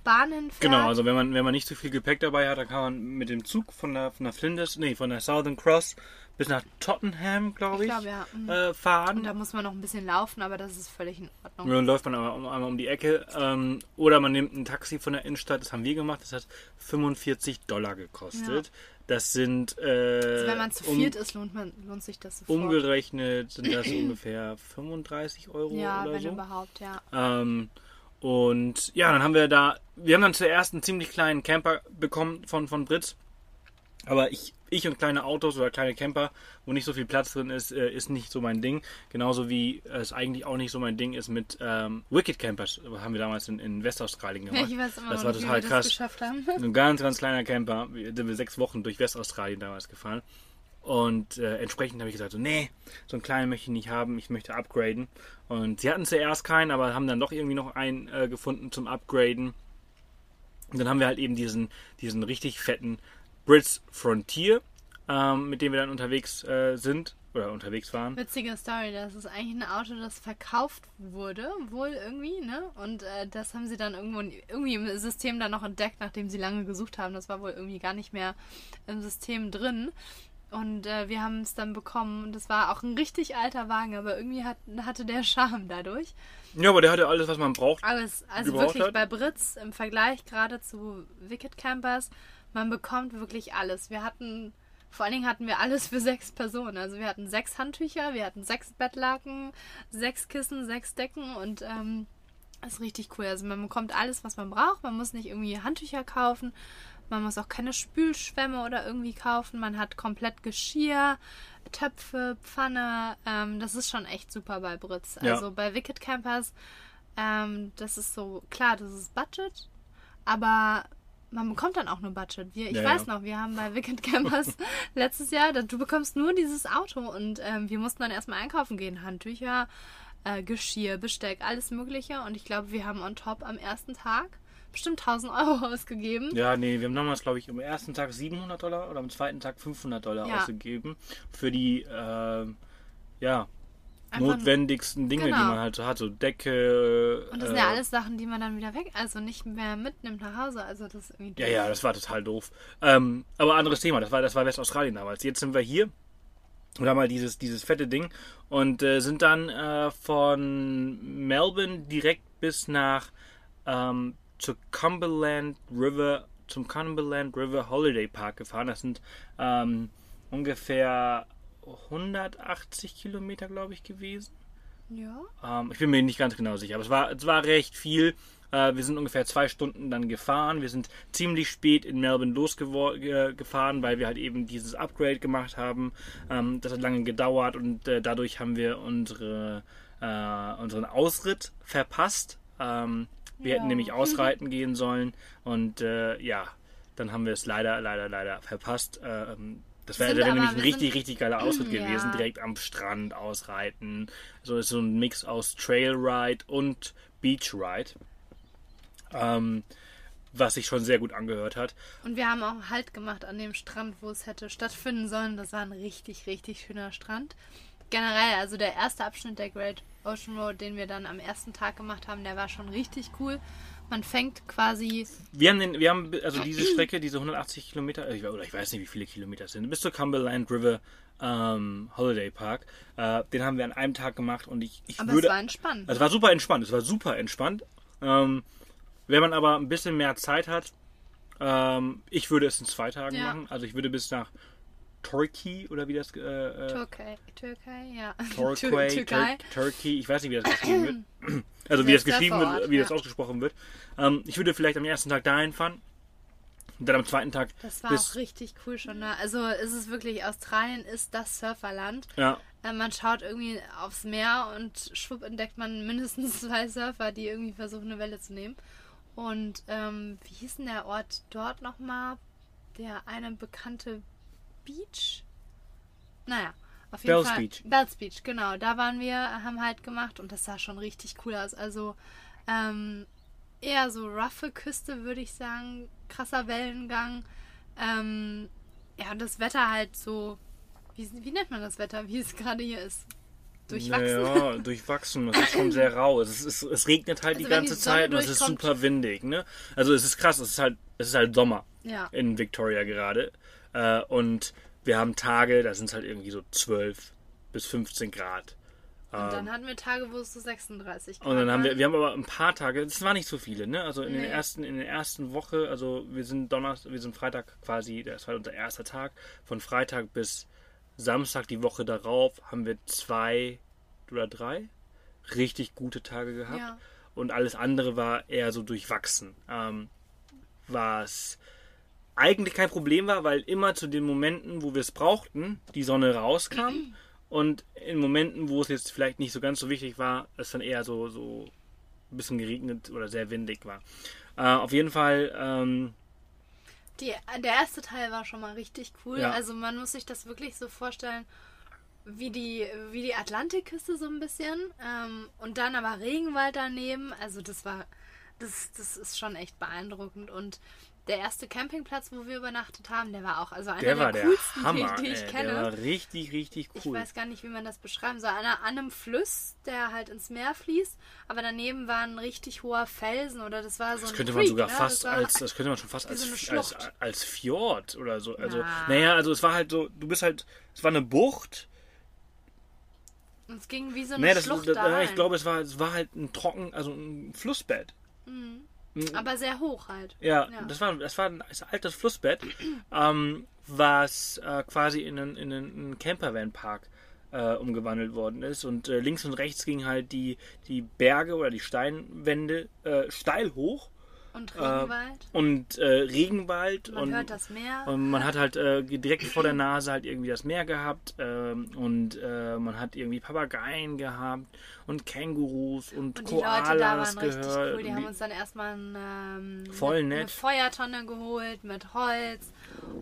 Speaker 2: Bahn hinfährt.
Speaker 1: Genau, also wenn man, wenn man nicht so viel Gepäck dabei hat, dann kann man mit dem Zug von der, von der Flinders, nee, von der Southern Cross bis nach Tottenham, glaube
Speaker 2: Ich
Speaker 1: ich,
Speaker 2: glaube, ja. Mhm.
Speaker 1: äh,
Speaker 2: Und
Speaker 1: fahren.
Speaker 2: da muss man noch ein bisschen laufen, aber das ist völlig in Ordnung.
Speaker 1: Und dann läuft man aber um- einmal um die Ecke. Ähm, oder man nimmt ein Taxi von der Innenstadt, das haben wir gemacht, das hat 45 Dollar gekostet. Das sind, äh,
Speaker 2: Also wenn man zu
Speaker 1: um-
Speaker 2: viert ist, lohnt, man, lohnt sich das sofort.
Speaker 1: umgerechnet sind das ungefähr 35 Euro
Speaker 2: ja,
Speaker 1: oder
Speaker 2: wenn
Speaker 1: so.
Speaker 2: überhaupt, ja.
Speaker 1: Ähm, und ja, dann haben wir da, wir haben dann zuerst einen ziemlich kleinen Camper bekommen von, von Britz. Aber ich, ich und kleine Autos oder kleine Camper, wo nicht so viel Platz drin ist, äh, ist nicht so mein Ding. Genauso wie es eigentlich auch nicht so mein Ding ist mit ähm, Wicked Campers. Haben wir damals in, in Westaustralien
Speaker 2: Ja,
Speaker 1: gemacht.
Speaker 2: ich weiß immer
Speaker 1: das war total
Speaker 2: wie wir
Speaker 1: krass.
Speaker 2: das geschafft haben.
Speaker 1: Ein ganz, ganz kleiner Camper. Wir sind wir sechs Wochen durch Westaustralien damals gefahren. Und äh, entsprechend habe ich gesagt, so, nee, so einen kleinen möchte ich nicht haben, ich möchte upgraden. Und sie hatten zuerst keinen, aber haben dann doch irgendwie noch einen äh, gefunden zum Upgraden. Und dann haben wir halt eben diesen, diesen richtig fetten Brits Frontier, ähm, mit dem wir dann unterwegs äh, sind oder unterwegs waren.
Speaker 2: Witzige Story, das ist eigentlich ein Auto, das verkauft wurde, wohl irgendwie, ne? Und äh, das haben sie dann irgendwo irgendwie im System dann noch entdeckt, nachdem sie lange gesucht haben. Das war wohl irgendwie gar nicht mehr im System drin. Und äh, wir haben es dann bekommen. Und das war auch ein richtig alter Wagen, aber irgendwie hat, hatte der Charme dadurch.
Speaker 1: Ja, aber der hatte alles, was man braucht.
Speaker 2: Aber es, also wirklich
Speaker 1: hat.
Speaker 2: bei Britz im Vergleich gerade zu Wicked Campers, man bekommt wirklich alles. Wir hatten, vor allen Dingen hatten wir alles für sechs Personen. Also wir hatten sechs Handtücher, wir hatten sechs Bettlaken, sechs Kissen, sechs Decken und ähm, das ist richtig cool. Also man bekommt alles, was man braucht. Man muss nicht irgendwie Handtücher kaufen. Man muss auch keine Spülschwämme oder irgendwie kaufen. Man hat komplett Geschirr, Töpfe, Pfanne. Ähm, das ist schon echt super bei Britz.
Speaker 1: Ja.
Speaker 2: Also bei Wicked Campers, ähm, das ist so, klar, das ist Budget, aber man bekommt dann auch nur Budget. Wir, ich
Speaker 1: Ja,
Speaker 2: weiß
Speaker 1: ja.
Speaker 2: noch, wir haben bei Weekend Campers letztes Jahr, du bekommst nur dieses Auto und ähm, wir mussten dann erstmal einkaufen gehen. Handtücher, äh, Geschirr, Besteck, alles Mögliche. Und ich glaube, wir haben on top am ersten Tag bestimmt 1000 Euro ausgegeben.
Speaker 1: Ja, nee, wir haben damals, glaube ich, am ersten Tag 700 Dollar oder am zweiten Tag 500 Dollar
Speaker 2: Ja.
Speaker 1: ausgegeben für die, ähm, ja,
Speaker 2: Einfach-
Speaker 1: notwendigsten Dinge, die
Speaker 2: Genau.
Speaker 1: man halt so hat, so Decke.
Speaker 2: Und das sind
Speaker 1: äh,
Speaker 2: ja alles Sachen, die man dann wieder weg, also nicht mehr mitnimmt nach Hause. Also das ist irgendwie
Speaker 1: Ja,
Speaker 2: doof.
Speaker 1: ja, das war total doof. Ähm, aber anderes Thema, das war, das war Westaustralien damals. Jetzt sind wir hier und haben mal dieses, dieses fette Ding und äh, sind dann äh, von Melbourne direkt bis nach ähm, zur Cumberland River, zum Cumberland River Holiday Park gefahren. Das sind ähm, ungefähr 180 Kilometer, glaube ich, gewesen.
Speaker 2: Ja.
Speaker 1: Ähm, ich bin mir nicht ganz genau sicher, aber es war, es war recht viel. Äh, wir sind ungefähr zwei Stunden dann gefahren. Wir sind ziemlich spät in Melbourne losgefahren, weil wir halt eben dieses Upgrade gemacht haben. Ähm, das hat lange gedauert und äh, dadurch haben wir unsere, äh, unseren Ausritt verpasst. Ähm, wir
Speaker 2: Ja.
Speaker 1: hätten nämlich ausreiten gehen sollen und äh, ja, dann haben wir es leider, leider, leider verpasst. Ähm, das wäre wär nämlich ein richtig, richtig geiler Ausritt
Speaker 2: Ja.
Speaker 1: gewesen, direkt am Strand ausreiten. So ist so ein Mix aus Trailride und Beachride. Ähm, was sich schon sehr gut angehört hat.
Speaker 2: Und wir haben auch Halt gemacht an dem Strand, wo es hätte stattfinden sollen. Das war ein richtig, richtig schöner Strand. Generell, also der erste Abschnitt der Great Ocean Road, den wir dann am ersten Tag gemacht haben, der war schon richtig cool. Man fängt quasi,
Speaker 1: Wir haben, den, wir haben also diese Strecke, diese 180 Kilometer, oder ich weiß nicht, wie viele Kilometer es sind, bis zur Cumberland River ähm, Holiday Park. Äh, den haben wir an einem Tag gemacht und ich, ich
Speaker 2: aber
Speaker 1: würde.
Speaker 2: es war entspannt.
Speaker 1: Also es war super entspannt, es war super entspannt. Ähm, wenn man aber ein bisschen mehr Zeit hat, ähm, ich würde es in zwei Tagen
Speaker 2: Ja.
Speaker 1: machen. Also ich würde bis nach Turkey oder wie das äh, äh,
Speaker 2: Türkei, Türkei, ja.
Speaker 1: Torquay,
Speaker 2: Türkei.
Speaker 1: Tur Turkey, ich weiß nicht, wie das geschrieben wird. Also wie das geschrieben wird, wie das
Speaker 2: ja.
Speaker 1: ausgesprochen wird. Ähm, ich würde vielleicht am ersten Tag dahin fahren und dann am zweiten Tag
Speaker 2: Das war auch richtig cool schon. Ne? Also ist es wirklich, Australien ist das Surferland.
Speaker 1: ja,
Speaker 2: Äh, Man schaut irgendwie aufs Meer und schwupp entdeckt man mindestens zwei Surfer, die irgendwie versuchen, eine Welle zu nehmen. Und ähm, wie hieß denn der Ort dort nochmal? Der eine bekannte Beach? Naja, auf jeden
Speaker 1: Bells
Speaker 2: Fall.
Speaker 1: Beach.
Speaker 2: Bells Beach, genau. Da waren wir, haben halt gemacht und das sah schon richtig cool aus. Also ähm, eher so roughe Küste, würde ich sagen. Krasser Wellengang. Ähm, ja, und das Wetter halt so. Wie, wie nennt man das Wetter, wie es gerade hier ist? Durchwachsen.
Speaker 1: Naja, durchwachsen. Es ist schon sehr rau. Es, ist, es regnet halt
Speaker 2: Also
Speaker 1: die
Speaker 2: die
Speaker 1: ganze
Speaker 2: Sonne
Speaker 1: Zeit und es ist super windig. Ne? Also es ist krass, es ist halt, es ist halt Sommer
Speaker 2: Ja.
Speaker 1: in Victoria gerade. Äh, und wir haben Tage, da sind es halt irgendwie so 12 bis 15 Grad.
Speaker 2: Und dann hatten wir Tage, wo es so 36 Grad
Speaker 1: Und dann haben wir, wir haben aber ein paar Tage, es waren nicht so viele, ne? Also in
Speaker 2: Nee.
Speaker 1: den ersten, in der ersten Woche, also wir sind Donnerstag, wir sind Freitag quasi, das war unser erster Tag. Von Freitag bis Samstag die Woche darauf haben wir zwei oder drei richtig gute Tage gehabt.
Speaker 2: Ja.
Speaker 1: Und alles andere war eher so durchwachsen. Ähm, was eigentlich kein Problem war, weil immer zu den Momenten, wo wir es brauchten, die Sonne rauskam. Und in Momenten, wo es jetzt vielleicht nicht so ganz so wichtig war, es dann eher so, so ein bisschen geregnet oder sehr windig war. Äh, auf jeden Fall, ähm,
Speaker 2: Die, der erste Teil war schon mal richtig cool.
Speaker 1: Ja.
Speaker 2: Also man muss sich das wirklich so vorstellen, wie die, wie die Atlantikküste so ein bisschen. Ähm, und dann aber Regenwald daneben. Also das war, das, das ist schon echt beeindruckend. Und der erste Campingplatz, wo wir übernachtet haben, der war auch also einer
Speaker 1: der
Speaker 2: der,
Speaker 1: war der
Speaker 2: coolsten,
Speaker 1: Hammer.
Speaker 2: die, die ich
Speaker 1: ey.
Speaker 2: kenne.
Speaker 1: Der war richtig, richtig
Speaker 2: Ich
Speaker 1: cool.
Speaker 2: weiß gar nicht, wie man das beschreiben soll. An, einem Fluss, der halt ins Meer fließt, aber daneben war ein richtig hoher Felsen oder das war so ein
Speaker 1: Das könnte man
Speaker 2: Creek,
Speaker 1: sogar
Speaker 2: ne?
Speaker 1: fast
Speaker 2: das
Speaker 1: als, das könnte man schon fast
Speaker 2: wie so
Speaker 1: als, als, als Fjord oder so. Also,
Speaker 2: Ja.
Speaker 1: naja, also es war halt so, du bist halt, es war eine Bucht.
Speaker 2: Es ging wie so eine
Speaker 1: das,
Speaker 2: Schlucht
Speaker 1: das,
Speaker 2: da rein.
Speaker 1: ich glaube, es war, es war halt ein trocken, also ein Flussbett.
Speaker 2: Aber sehr hoch halt.
Speaker 1: Ja,
Speaker 2: Ja.
Speaker 1: das war das war ein altes Flussbett, ähm, was äh, quasi in einen, in einen Campervan-Park äh, umgewandelt worden ist. Und äh, links und rechts gingen halt die, die Berge oder die Steinwände äh, steil hoch.
Speaker 2: Und Regenwald.
Speaker 1: Äh, und äh, Regenwald.
Speaker 2: Man
Speaker 1: und,
Speaker 2: hört das Meer.
Speaker 1: Und man hat halt äh, direkt vor der Nase halt irgendwie das Meer gehabt. ähm, und äh, man hat irgendwie Papageien gehabt und Kängurus und,
Speaker 2: Und die Leute da
Speaker 1: Koalas
Speaker 2: waren richtig
Speaker 1: gehört.
Speaker 2: cool. Die haben uns dann erstmal ein, ähm,
Speaker 1: Voll
Speaker 2: eine,
Speaker 1: nett.
Speaker 2: eine Feuertonne geholt mit Holz.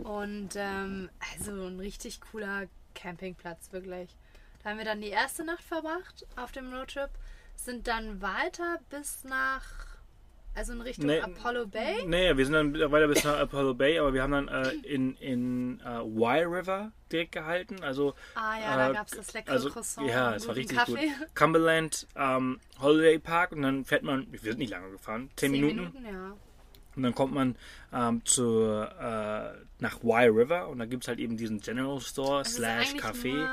Speaker 2: Und ähm, also ein richtig cooler Campingplatz, wirklich. Da haben wir dann die erste Nacht verbracht auf dem Roadtrip. Sind dann weiter bis nach, also in Richtung
Speaker 1: Nee.
Speaker 2: Apollo Bay.
Speaker 1: Nee, wir sind dann weiter bis nach Apollo Bay, aber wir haben dann äh, in, in äh, Wye River direkt gehalten. Also,
Speaker 2: Ah ja, da
Speaker 1: äh,
Speaker 2: gab es das leckere
Speaker 1: also
Speaker 2: Croissant.
Speaker 1: ja, es war richtig
Speaker 2: Kaffee.
Speaker 1: gut. Cumberland ähm, Holiday Park und dann fährt man, wir sind nicht lange gefahren, zehn,
Speaker 2: Zehn
Speaker 1: Minuten.
Speaker 2: Minuten, ja.
Speaker 1: Und dann kommt man ähm, zu, äh, nach Wye River und da gibt es halt eben diesen General Store
Speaker 2: ist
Speaker 1: slash Café.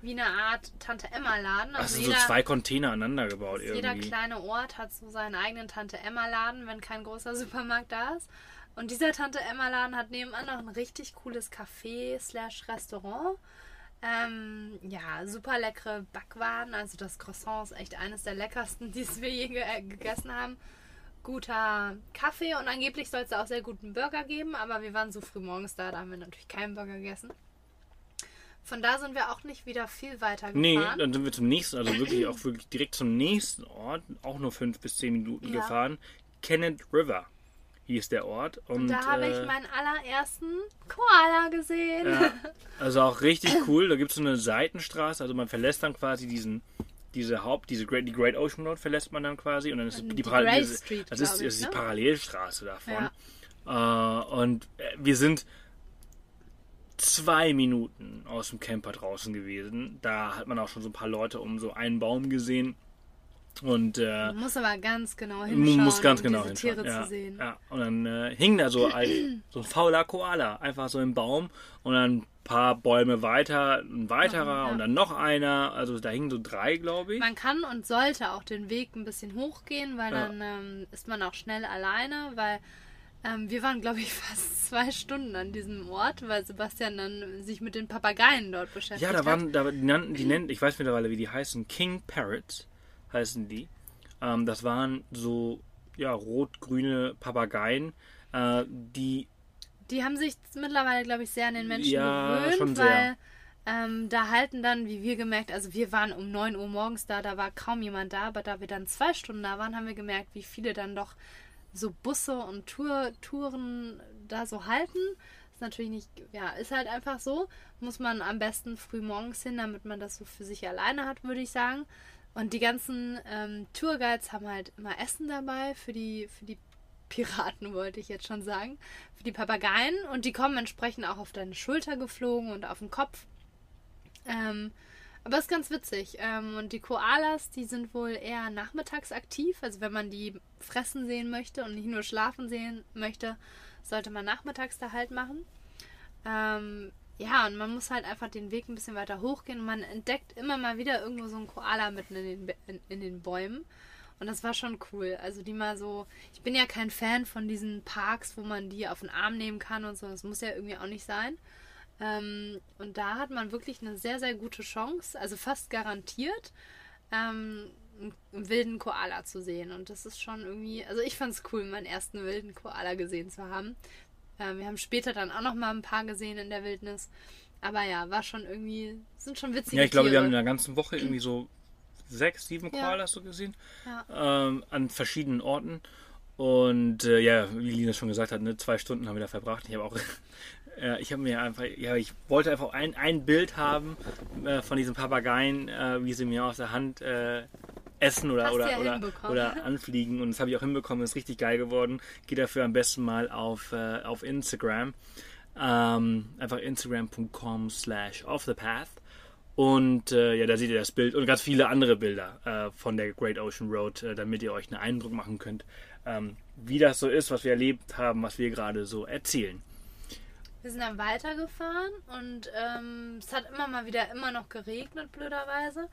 Speaker 2: Wie eine Art Tante Emma Laden.
Speaker 1: Das
Speaker 2: Also
Speaker 1: sind so
Speaker 2: jeder,
Speaker 1: zwei Container aneinander gebaut
Speaker 2: jeder
Speaker 1: irgendwie.
Speaker 2: kleine Ort hat so seinen eigenen Tante Emma Laden, wenn kein großer Supermarkt da ist. Und dieser Tante Emma Laden hat nebenan noch ein richtig cooles Café slash Restaurant. Ähm, ja, super leckere Backwaren. Also das Croissant ist echt eines der leckersten, die wir je ge äh, gegessen haben. Guter Kaffee und angeblich soll es auch sehr guten Burger geben, aber wir waren so früh morgens da, da haben wir natürlich keinen Burger gegessen. Von da sind wir auch nicht wieder viel weiter gefahren.
Speaker 1: Nee, dann sind wir zum nächsten, also wirklich auch wirklich direkt zum nächsten Ort, auch nur fünf bis zehn Minuten
Speaker 2: Ja.
Speaker 1: gefahren. Kennett River hieß der Ort. Und,
Speaker 2: Und da habe
Speaker 1: äh,
Speaker 2: ich meinen allerersten Koala gesehen.
Speaker 1: Ja, also auch richtig cool. Da gibt es so eine Seitenstraße. Also man verlässt dann quasi diesen, diese Haupt, diese Great, die Great Ocean Road verlässt man dann quasi und dann ist
Speaker 2: Die
Speaker 1: die, Parallel,
Speaker 2: Street,
Speaker 1: das ist,
Speaker 2: ich,
Speaker 1: das ist die
Speaker 2: ne?
Speaker 1: Parallelstraße davon. Äh, und äh, wir sind zwei Minuten aus dem Camper draußen gewesen. Da hat man auch schon so ein paar Leute um so einen Baum gesehen. Und äh,
Speaker 2: Man muss aber ganz genau hinschauen,
Speaker 1: muss ganz
Speaker 2: um
Speaker 1: genau
Speaker 2: diese
Speaker 1: hinschauen.
Speaker 2: Tiere
Speaker 1: ja,
Speaker 2: zu sehen.
Speaker 1: Ja. Und dann äh, hing da so ein, so ein fauler Koala, einfach so im Baum und dann ein paar Bäume weiter, ein weiterer
Speaker 2: ja.
Speaker 1: und dann noch einer. Also da hingen so drei, glaube ich.
Speaker 2: Man kann und sollte auch den Weg ein bisschen hochgehen, weil dann ähm, ist man auch schnell alleine, weil ähm, wir waren, glaube ich, fast zwei Stunden an diesem Ort, weil Sebastian dann sich mit den Papageien dort beschäftigt
Speaker 1: Ja, da
Speaker 2: hat.
Speaker 1: waren, da, die nannten, die nennen, ich weiß mittlerweile, wie die heißen, King Parrots heißen die. Ähm, das waren so, ja, rot-grüne Papageien, äh, die
Speaker 2: Die haben sich mittlerweile, glaube ich, sehr an den Menschen
Speaker 1: Ja,
Speaker 2: gewöhnt,
Speaker 1: schon sehr.
Speaker 2: weil ähm, da halten dann, wie wir gemerkt, also wir waren um 9 Uhr morgens da, da war kaum jemand da, aber da wir dann zwei Stunden da waren, haben wir gemerkt, wie viele dann doch so Busse und Tour, Touren da so halten. Ist natürlich nicht, ja, ist halt einfach so. Muss man am besten früh morgens hin, damit man das so für sich alleine hat, würde ich sagen. Und die ganzen ähm, Tourguides haben halt immer Essen dabei für die, für die Piraten, wollte ich jetzt schon sagen. Für die Papageien. Und die kommen entsprechend auch auf deine Schulter geflogen und auf den Kopf. Ähm, aber ist ganz witzig. Ähm, und die Koalas, die sind wohl eher nachmittags aktiv. Also wenn man die fressen sehen möchte und nicht nur schlafen sehen möchte, sollte man nachmittags da halt machen. Ähm, ja, und man muss halt einfach den Weg ein bisschen weiter hochgehen. Und man entdeckt immer mal wieder irgendwo so einen Koala mitten in den, in, in den Bäumen. Und das war schon cool. Also die mal so. Ich bin ja kein Fan von diesen Parks, wo man die auf den Arm nehmen kann und so. Das muss ja irgendwie auch nicht sein. Ähm, und da hat man wirklich eine sehr, sehr gute Chance, also fast garantiert, ähm, einen wilden Koala zu sehen. Und das ist schon irgendwie, also ich fand es cool, meinen ersten wilden Koala gesehen zu haben. Ähm, wir haben später dann auch noch mal ein paar gesehen in der Wildnis. Aber ja, war schon irgendwie, sind schon witzige
Speaker 1: Ja, ich glaube,
Speaker 2: Tiere.
Speaker 1: wir haben in der ganzen Woche irgendwie so sechs, sieben
Speaker 2: Ja.
Speaker 1: Koalas so gesehen.
Speaker 2: Ja.
Speaker 1: Ähm, an verschiedenen Orten. Und äh, ja, wie Lina schon gesagt hat, ne, zwei Stunden haben wir da verbracht. Ich habe auch, äh, ich habe mir einfach, ja, ich wollte einfach ein, ein Bild haben äh, von diesen Papageien, äh, wie sie mir aus der Hand äh, essen oder,
Speaker 2: Hast
Speaker 1: oder,
Speaker 2: ja
Speaker 1: oder, oder anfliegen. Und das habe ich auch hinbekommen, ist richtig geil geworden. Geht dafür am besten mal auf, äh, auf Instagram. Ähm, einfach instagram.com slash off the path. Und äh, ja, da seht ihr das Bild und ganz viele andere Bilder äh, von der Great Ocean Road, äh, damit ihr euch einen Eindruck machen könnt, ähm, wie das so ist, was wir erlebt haben, was wir gerade so erzählen.
Speaker 2: Wir sind dann weitergefahren und ähm, es hat immer mal wieder immer noch geregnet, blöderweise.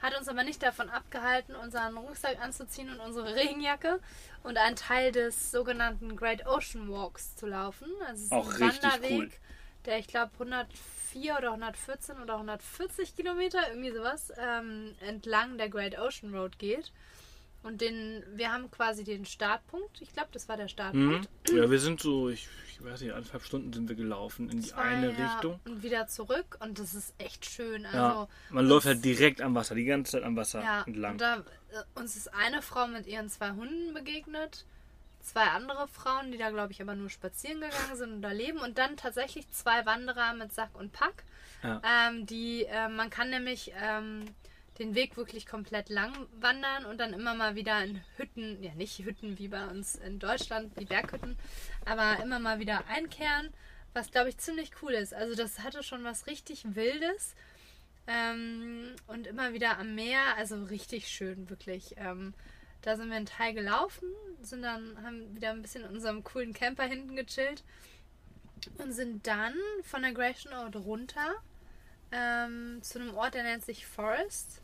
Speaker 2: Hat uns aber nicht davon abgehalten, unseren Rucksack anzuziehen und unsere Regenjacke und einen Teil des sogenannten Great Ocean Walks zu laufen. Also
Speaker 1: Auch
Speaker 2: ein
Speaker 1: richtig
Speaker 2: Wanderweg,
Speaker 1: cool.
Speaker 2: der ich glaube 104 oder 114 oder 140 Kilometer, irgendwie sowas, ähm, entlang der Great Ocean Road geht. Und den, wir haben quasi den Startpunkt. Ich glaube, das war der Startpunkt.
Speaker 1: Mhm. Ja, wir sind so, ich, ich weiß nicht, anderthalb Stunden sind wir gelaufen in die
Speaker 2: Zwei,
Speaker 1: eine
Speaker 2: ja,
Speaker 1: Richtung.
Speaker 2: Und wieder zurück. Und das ist echt schön. Also,
Speaker 1: Ja, man läuft halt direkt am Wasser, die ganze Zeit am Wasser
Speaker 2: Ja,
Speaker 1: entlang.
Speaker 2: und da, äh, uns ist eine Frau mit ihren zwei Hunden begegnet. Zwei andere Frauen, die da, glaube ich, aber nur spazieren gegangen sind und da leben. Und dann tatsächlich zwei Wanderer mit Sack und Pack.
Speaker 1: Ja.
Speaker 2: Ähm, die, äh, man kann nämlich ähm, den Weg wirklich komplett lang wandern und dann immer mal wieder in Hütten, ja nicht Hütten wie bei uns in Deutschland, die Berghütten, aber immer mal wieder einkehren, was glaube ich ziemlich cool ist. Also das hatte schon was richtig Wildes ähm, und immer wieder am Meer, also richtig schön, wirklich. Ähm, da sind wir einen Teil gelaufen, sind dann, haben wieder ein bisschen in unserem coolen Camper hinten gechillt und sind dann von der Gratian Road runter ähm, zu einem Ort, der nennt sich Forest.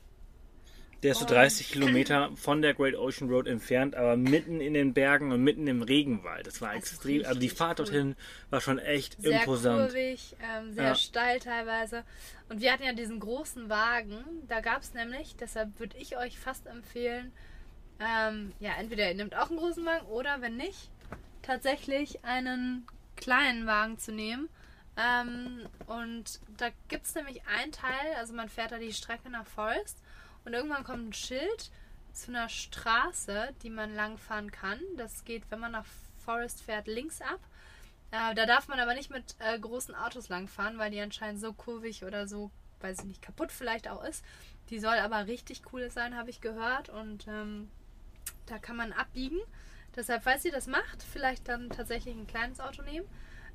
Speaker 1: Der ist so
Speaker 2: Und-
Speaker 1: 30 Kilometer von der Great Ocean Road entfernt, aber mitten in den Bergen und mitten im Regenwald. Das war
Speaker 2: Das
Speaker 1: extrem. Also die Fahrt dorthin war schon echt
Speaker 2: Sehr
Speaker 1: imposant.
Speaker 2: kurvig, ähm, sehr
Speaker 1: Ja.
Speaker 2: steil teilweise. Und wir hatten ja diesen großen Wagen. Da gab es nämlich, deshalb würde ich euch fast empfehlen, ähm, ja, entweder ihr nehmt auch einen großen Wagen oder wenn nicht, tatsächlich einen kleinen Wagen zu nehmen. Ähm, und da gibt es nämlich einen Teil, also man fährt da die Strecke nach Forest und irgendwann kommt ein Schild zu einer Straße, die man langfahren kann. Das geht, wenn man nach Forest fährt, links ab. Äh, da darf man aber nicht mit äh, großen Autos langfahren, weil die anscheinend so kurvig oder so, weiß ich nicht, kaputt vielleicht auch ist. Die soll aber richtig cool sein, habe ich gehört. Und ähm, da kann man abbiegen. Deshalb, falls ihr das macht, vielleicht dann tatsächlich ein kleines Auto nehmen.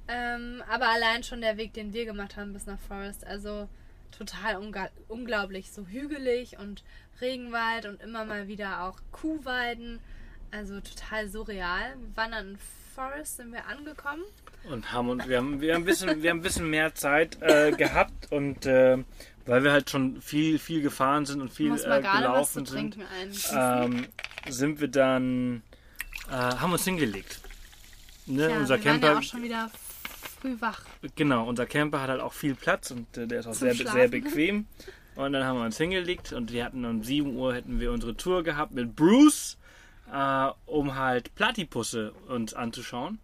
Speaker 2: Ähm, aber allein schon der Weg, den wir gemacht haben bis nach Forest, also total unglaublich. So hügelig und Regenwald und immer mal wieder auch Kuhweiden. Also total surreal. Wir waren dann in Forest, sind wir angekommen.
Speaker 1: Und haben uns, wir haben, wir haben ein bisschen, wir haben ein bisschen mehr Zeit äh, gehabt und äh, weil wir halt schon viel, viel gefahren sind und viel äh, gelaufen sind, ähm, sind wir dann, äh, haben uns hingelegt. Ne?
Speaker 2: ja,
Speaker 1: unser
Speaker 2: wir waren
Speaker 1: Camper,
Speaker 2: ja auch schon wieder früh wach.
Speaker 1: genau, unser Camper hat halt auch viel Platz und äh, der ist auch
Speaker 2: Zum
Speaker 1: sehr,
Speaker 2: Schlafen.
Speaker 1: sehr bequem. Und dann haben wir uns hingelegt und wir hatten um 7 Uhr hätten wir unsere Tour gehabt mit Bruce, äh, um halt Platypusse uns anzuschauen.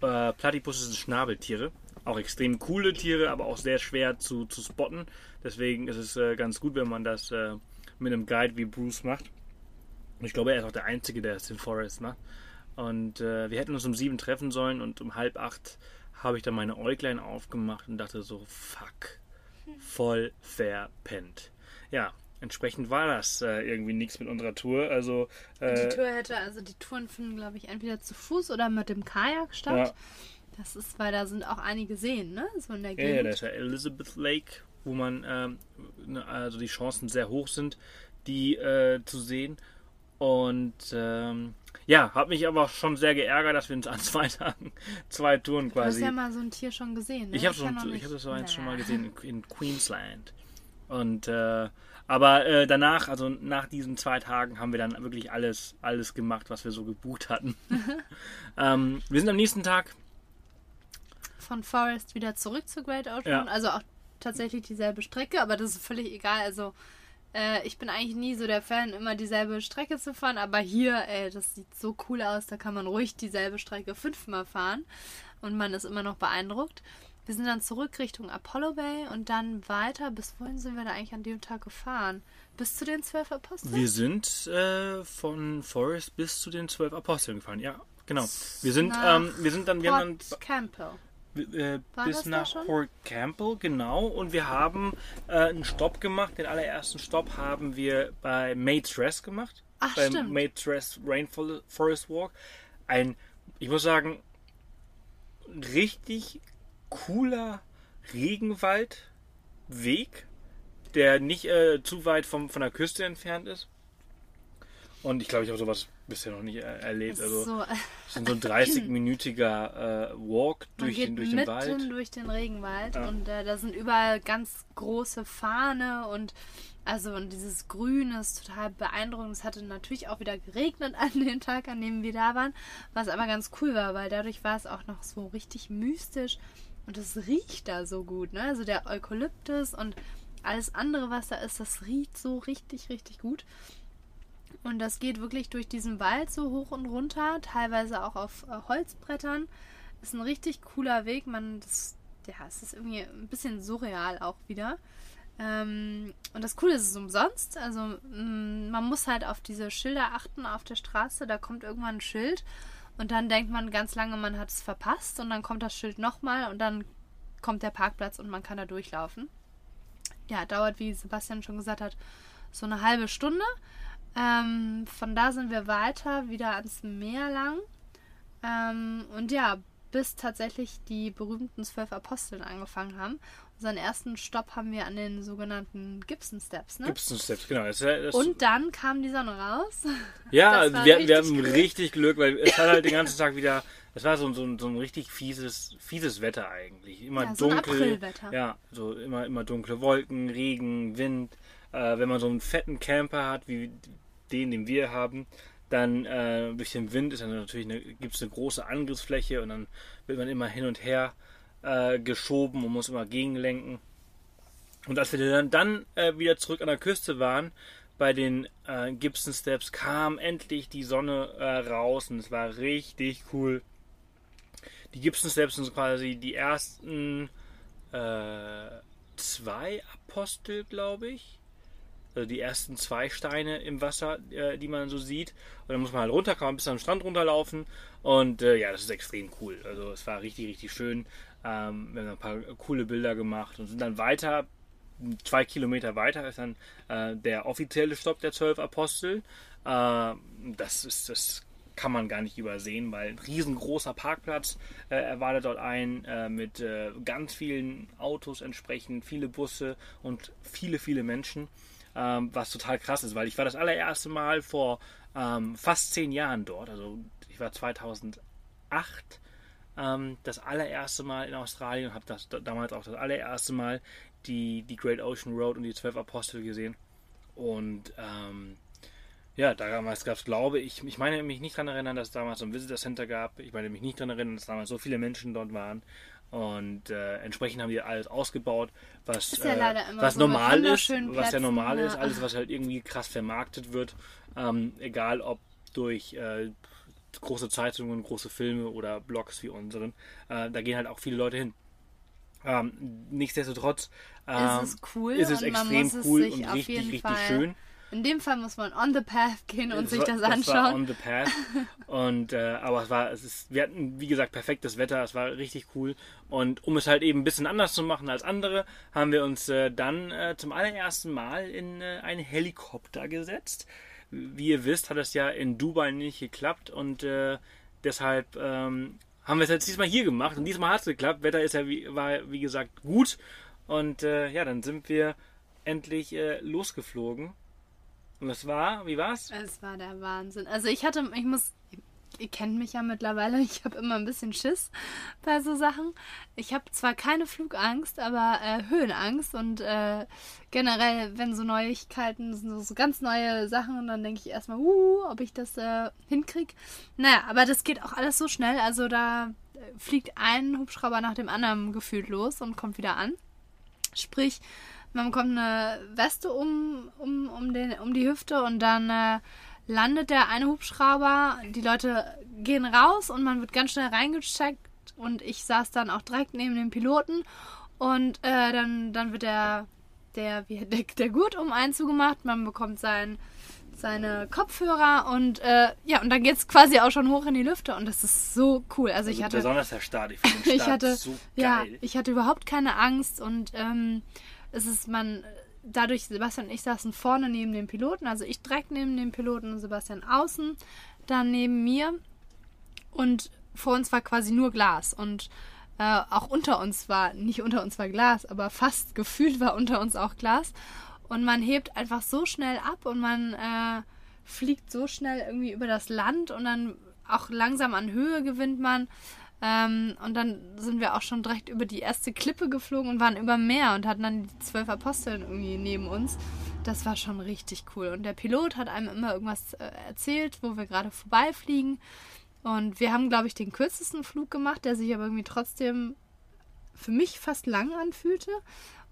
Speaker 1: Äh, Platypusse sind Schnabeltiere. Auch extrem coole Tiere, aber auch sehr schwer zu, zu spotten. Deswegen ist es äh, ganz gut, wenn man das äh, mit einem Guide wie Bruce macht. Und ich glaube, er ist auch der Einzige, der es in Forest macht. Und äh, wir hätten uns um sieben treffen sollen und um halb acht habe ich dann meine Äuglein aufgemacht und dachte so, fuck, voll verpennt. Ja, entsprechend war das äh, irgendwie nichts mit unserer Tour. Also,
Speaker 2: Die
Speaker 1: äh,
Speaker 2: Tour hätte, also die Touren finden, glaube ich, entweder zu Fuß oder mit dem Kajak statt.
Speaker 1: Ja.
Speaker 2: Das ist, weil da sind auch einige Seen, ne? So in der
Speaker 1: ja,
Speaker 2: Gegend.
Speaker 1: ja, da ist ja Elizabeth Lake, wo man, ähm, ne, also die Chancen sehr hoch sind, die äh, zu sehen. Und ähm, ja, hat mich aber schon sehr geärgert, dass wir uns an zwei Tagen zwei Touren
Speaker 2: Du hast
Speaker 1: quasi
Speaker 2: ja mal so ein Tier schon gesehen, ne?
Speaker 1: Ich habe schon,
Speaker 2: noch
Speaker 1: ich das so eins schon mal gesehen in, in Queensland. Und äh, aber äh, danach, also nach diesen zwei Tagen, haben wir dann wirklich alles, alles gemacht, was wir so gebucht hatten. ähm, wir sind am nächsten Tag.
Speaker 2: Von Forest wieder zurück zu Great Ocean.
Speaker 1: Ja.
Speaker 2: Also auch tatsächlich dieselbe Strecke, aber das ist völlig egal. Also äh, ich bin eigentlich nie so der Fan, immer dieselbe Strecke zu fahren, aber hier, ey, das sieht so cool aus, da kann man ruhig dieselbe Strecke fünfmal fahren und man ist immer noch beeindruckt. Wir sind dann zurück Richtung Apollo Bay und dann weiter. Bis wohin sind wir da eigentlich an dem Tag gefahren? Bis zu den zwölf Aposteln?
Speaker 1: Wir sind äh, von Forest bis zu den zwölf Aposteln gefahren. Ja, genau. Wir sind, ähm, wir sind dann, wir haben
Speaker 2: Port Campbell.
Speaker 1: Äh, bis nach? Port Campbell, genau. Und wir haben äh, einen Stopp gemacht. Den allerersten Stopp haben wir bei Maid's Rest gemacht.
Speaker 2: Ach,
Speaker 1: beim
Speaker 2: stimmt.
Speaker 1: Maid's Rest Rainforest Walk. Ein, ich muss sagen, richtig cooler Regenwaldweg, der nicht äh, zu weit vom, von der Küste entfernt ist. Und ich glaube, ich habe sowas bisher noch nicht erlebt.
Speaker 2: Das
Speaker 1: Also
Speaker 2: ist so,
Speaker 1: so ein 30-minütiger äh, Walk
Speaker 2: man
Speaker 1: durch den, durch den
Speaker 2: mitten
Speaker 1: Wald.
Speaker 2: durch den Regenwald
Speaker 1: Ja.
Speaker 2: und äh, da sind überall ganz große Fahne und also und dieses Grün ist total beeindruckend. Es hatte natürlich auch wieder geregnet an dem Tag, an dem wir da waren, was aber ganz cool war, weil dadurch war es auch noch so richtig mystisch und es riecht da so gut, ne? Also der Eukalyptus und alles andere, was da ist, das riecht so richtig, richtig gut. Und das geht wirklich durch diesen Wald so hoch und runter, teilweise auch auf äh, Holzbrettern. Ist ein richtig cooler Weg. Man, das, ja, es ist irgendwie ein bisschen surreal auch wieder. Ähm, und das Coole ist, es ist umsonst. Also mh, mm, man muss halt auf diese Schilder achten auf der Straße. Da kommt irgendwann ein Schild und dann denkt man ganz lange, man hat es verpasst und dann kommt das Schild nochmal und dann kommt der Parkplatz und man kann da durchlaufen. Ja, dauert, wie Sebastian schon gesagt hat, so eine halbe Stunde. Ähm, von da sind wir weiter wieder ans Meer lang. Ähm, und ja, bis tatsächlich die berühmten zwölf Aposteln angefangen haben. Unseren ersten Stopp haben wir an den sogenannten Gibson Steps, ne?
Speaker 1: Gibson Steps, genau. Das, das
Speaker 2: und dann kam die Sonne raus.
Speaker 1: Ja, wir, wir haben richtig Glück, weil es hat halt den ganzen Tag wieder, es war so, so, so ein richtig fieses, fieses Wetter eigentlich. Immer ja, so dunkel. ja, so immer, immer dunkle Wolken, Regen, Wind. Äh, wenn man so einen fetten Camper hat, wie den, den wir haben, dann äh, durch den Wind ist dann natürlich gibt es eine große Angriffsfläche und dann wird man immer hin und her äh, geschoben und muss immer gegenlenken. Und als wir dann, dann äh, wieder zurück an der Küste waren, bei den äh, Gibson Steps, kam endlich die Sonne äh, raus und es war richtig cool. Die Gibson Steps sind quasi die ersten äh, zwei Apostel, glaube ich. Also die ersten zwei Steine im Wasser, äh, die man so sieht. Und dann muss man halt runterkommen, bis am Strand runterlaufen. Und äh, ja, das ist extrem cool. Also es war richtig, richtig schön. Ähm, wir haben ein paar coole Bilder gemacht und sind dann weiter, zwei Kilometer weiter ist dann äh, der offizielle Stopp der zwölf Apostel. Äh, das ist das kann man gar nicht übersehen, weil ein riesengroßer Parkplatz äh, erwartet dort ein äh, mit äh, ganz vielen Autos entsprechend, viele Busse und viele, viele Menschen, ähm, was total krass ist, weil ich war das allererste Mal vor ähm, fast zehn Jahren dort, also ich war 2008 ähm, das allererste Mal in Australien und habe das damals auch das allererste Mal die, die Great Ocean Road und die zwölf Apostel gesehen. Und ähm, ja, damals gab es, glaube ich, ich meine mich nicht daran erinnern, dass es damals so ein Visitor Center gab. Ich meine mich nicht daran erinnern, dass damals so viele Menschen dort waren. Und äh, entsprechend haben die alles ausgebaut, was, ja äh, was so normal ist, was ja normal ja. ist, alles, was halt irgendwie krass vermarktet wird. Ähm, egal ob durch äh, große Zeitungen, große Filme oder Blogs wie unseren. Äh, da gehen halt auch viele Leute hin. Ähm, nichtsdestotrotz ähm, ist es cool ist es extrem cool und richtig, richtig Fall, schön.
Speaker 2: In dem Fall muss man on the path gehen und es sich das anschauen.
Speaker 1: Das war on the path. und, äh, aber es war, es ist, wir hatten, wie gesagt, perfektes Wetter, es war richtig cool. Und um es halt eben ein bisschen anders zu machen als andere, haben wir uns äh, dann äh, zum allerersten Mal in äh, einen Helikopter gesetzt wie ihr wisst, hat es ja in Dubai nicht geklappt und äh, deshalb ähm, haben wir es jetzt diesmal hier gemacht und diesmal hat es geklappt. Wetter ist ja wie, war wie gesagt gut und äh, ja, dann sind wir endlich äh, losgeflogen. Und es war, wie war's?
Speaker 2: Es war der Wahnsinn. Also ich hatte, ich muss ihr kennt mich ja mittlerweile, ich habe immer ein bisschen Schiss bei so Sachen. Ich habe zwar keine Flugangst, aber äh, Höhenangst und äh, generell, wenn so Neuigkeiten, so, so ganz neue Sachen, dann denke ich erstmal, uh, ob ich das äh, hinkriege. Naja, aber das geht auch alles so schnell, also da äh, fliegt ein Hubschrauber nach dem anderen gefühlt los und kommt wieder an. Sprich, man bekommt eine Weste um, um, um, den, um die Hüfte und dann äh, landet der eine Hubschrauber, die Leute gehen raus und man wird ganz schnell reingecheckt und ich saß dann auch direkt neben dem Piloten und äh, dann, dann wird der, der, der, der Gurt um einen zugemacht, man bekommt sein, seine Kopfhörer und äh, ja, und dann geht es quasi auch schon hoch in die Lüfte und das ist so cool. Also, also ich hatte.
Speaker 1: Besonders der Start, ich finde den Start ich hatte, so geil. Ja,
Speaker 2: ich hatte überhaupt keine Angst und ähm, es ist, man dadurch, Sebastian und ich saßen vorne neben dem Piloten, also ich direkt neben dem Piloten und Sebastian außen, dann neben mir. Und vor uns war quasi nur Glas. Und äh, auch unter uns war, nicht unter uns war Glas, aber fast gefühlt war unter uns auch Glas. Und man hebt einfach so schnell ab und man äh, fliegt so schnell irgendwie über das Land und dann auch langsam an Höhe gewinnt man. Ähm, und dann sind wir auch schon direkt über die erste Klippe geflogen und waren über Meer und hatten dann die zwölf Aposteln irgendwie neben uns. Das war schon richtig cool. Und der Pilot hat einem immer irgendwas äh, erzählt, wo wir gerade vorbeifliegen. Und wir haben, glaube ich, den kürzesten Flug gemacht, der sich aber irgendwie trotzdem für mich fast lang anfühlte.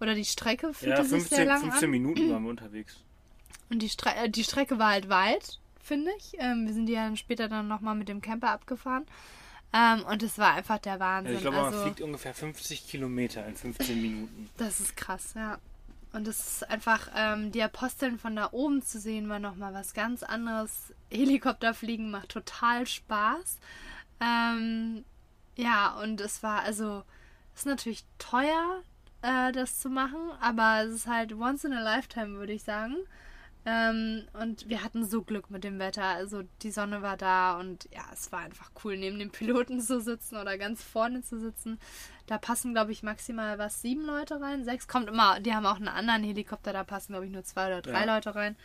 Speaker 2: Oder die Strecke fühlte ja, 15, sich sehr lang
Speaker 1: 15
Speaker 2: an.
Speaker 1: Minuten waren wir unterwegs.
Speaker 2: Und die, Stre äh, die Strecke war halt weit, finde ich. Ähm, wir sind die ja später dann nochmal mit dem Camper abgefahren. Ähm, und es war einfach der Wahnsinn.
Speaker 1: Ich glaube,
Speaker 2: also,
Speaker 1: man fliegt ungefähr 50 Kilometer in 15 Minuten.
Speaker 2: Das ist krass, ja. Und es ist einfach, ähm, die Aposteln von da oben zu sehen, war nochmal was ganz anderes. Helikopterfliegen macht total Spaß. Ähm, ja, und es war, also, es ist natürlich teuer, äh, das zu machen, aber es ist halt once in a lifetime, würde ich sagen. Ähm, und wir hatten so Glück mit dem Wetter. Also die Sonne war da und ja, es war einfach cool, neben dem Piloten zu sitzen oder ganz vorne zu sitzen. Da passen, glaube ich, maximal was, sieben Leute rein. Sechs kommt immer, die haben auch einen anderen Helikopter, da passen, glaube ich, nur zwei oder drei
Speaker 1: Ja.
Speaker 2: Leute rein.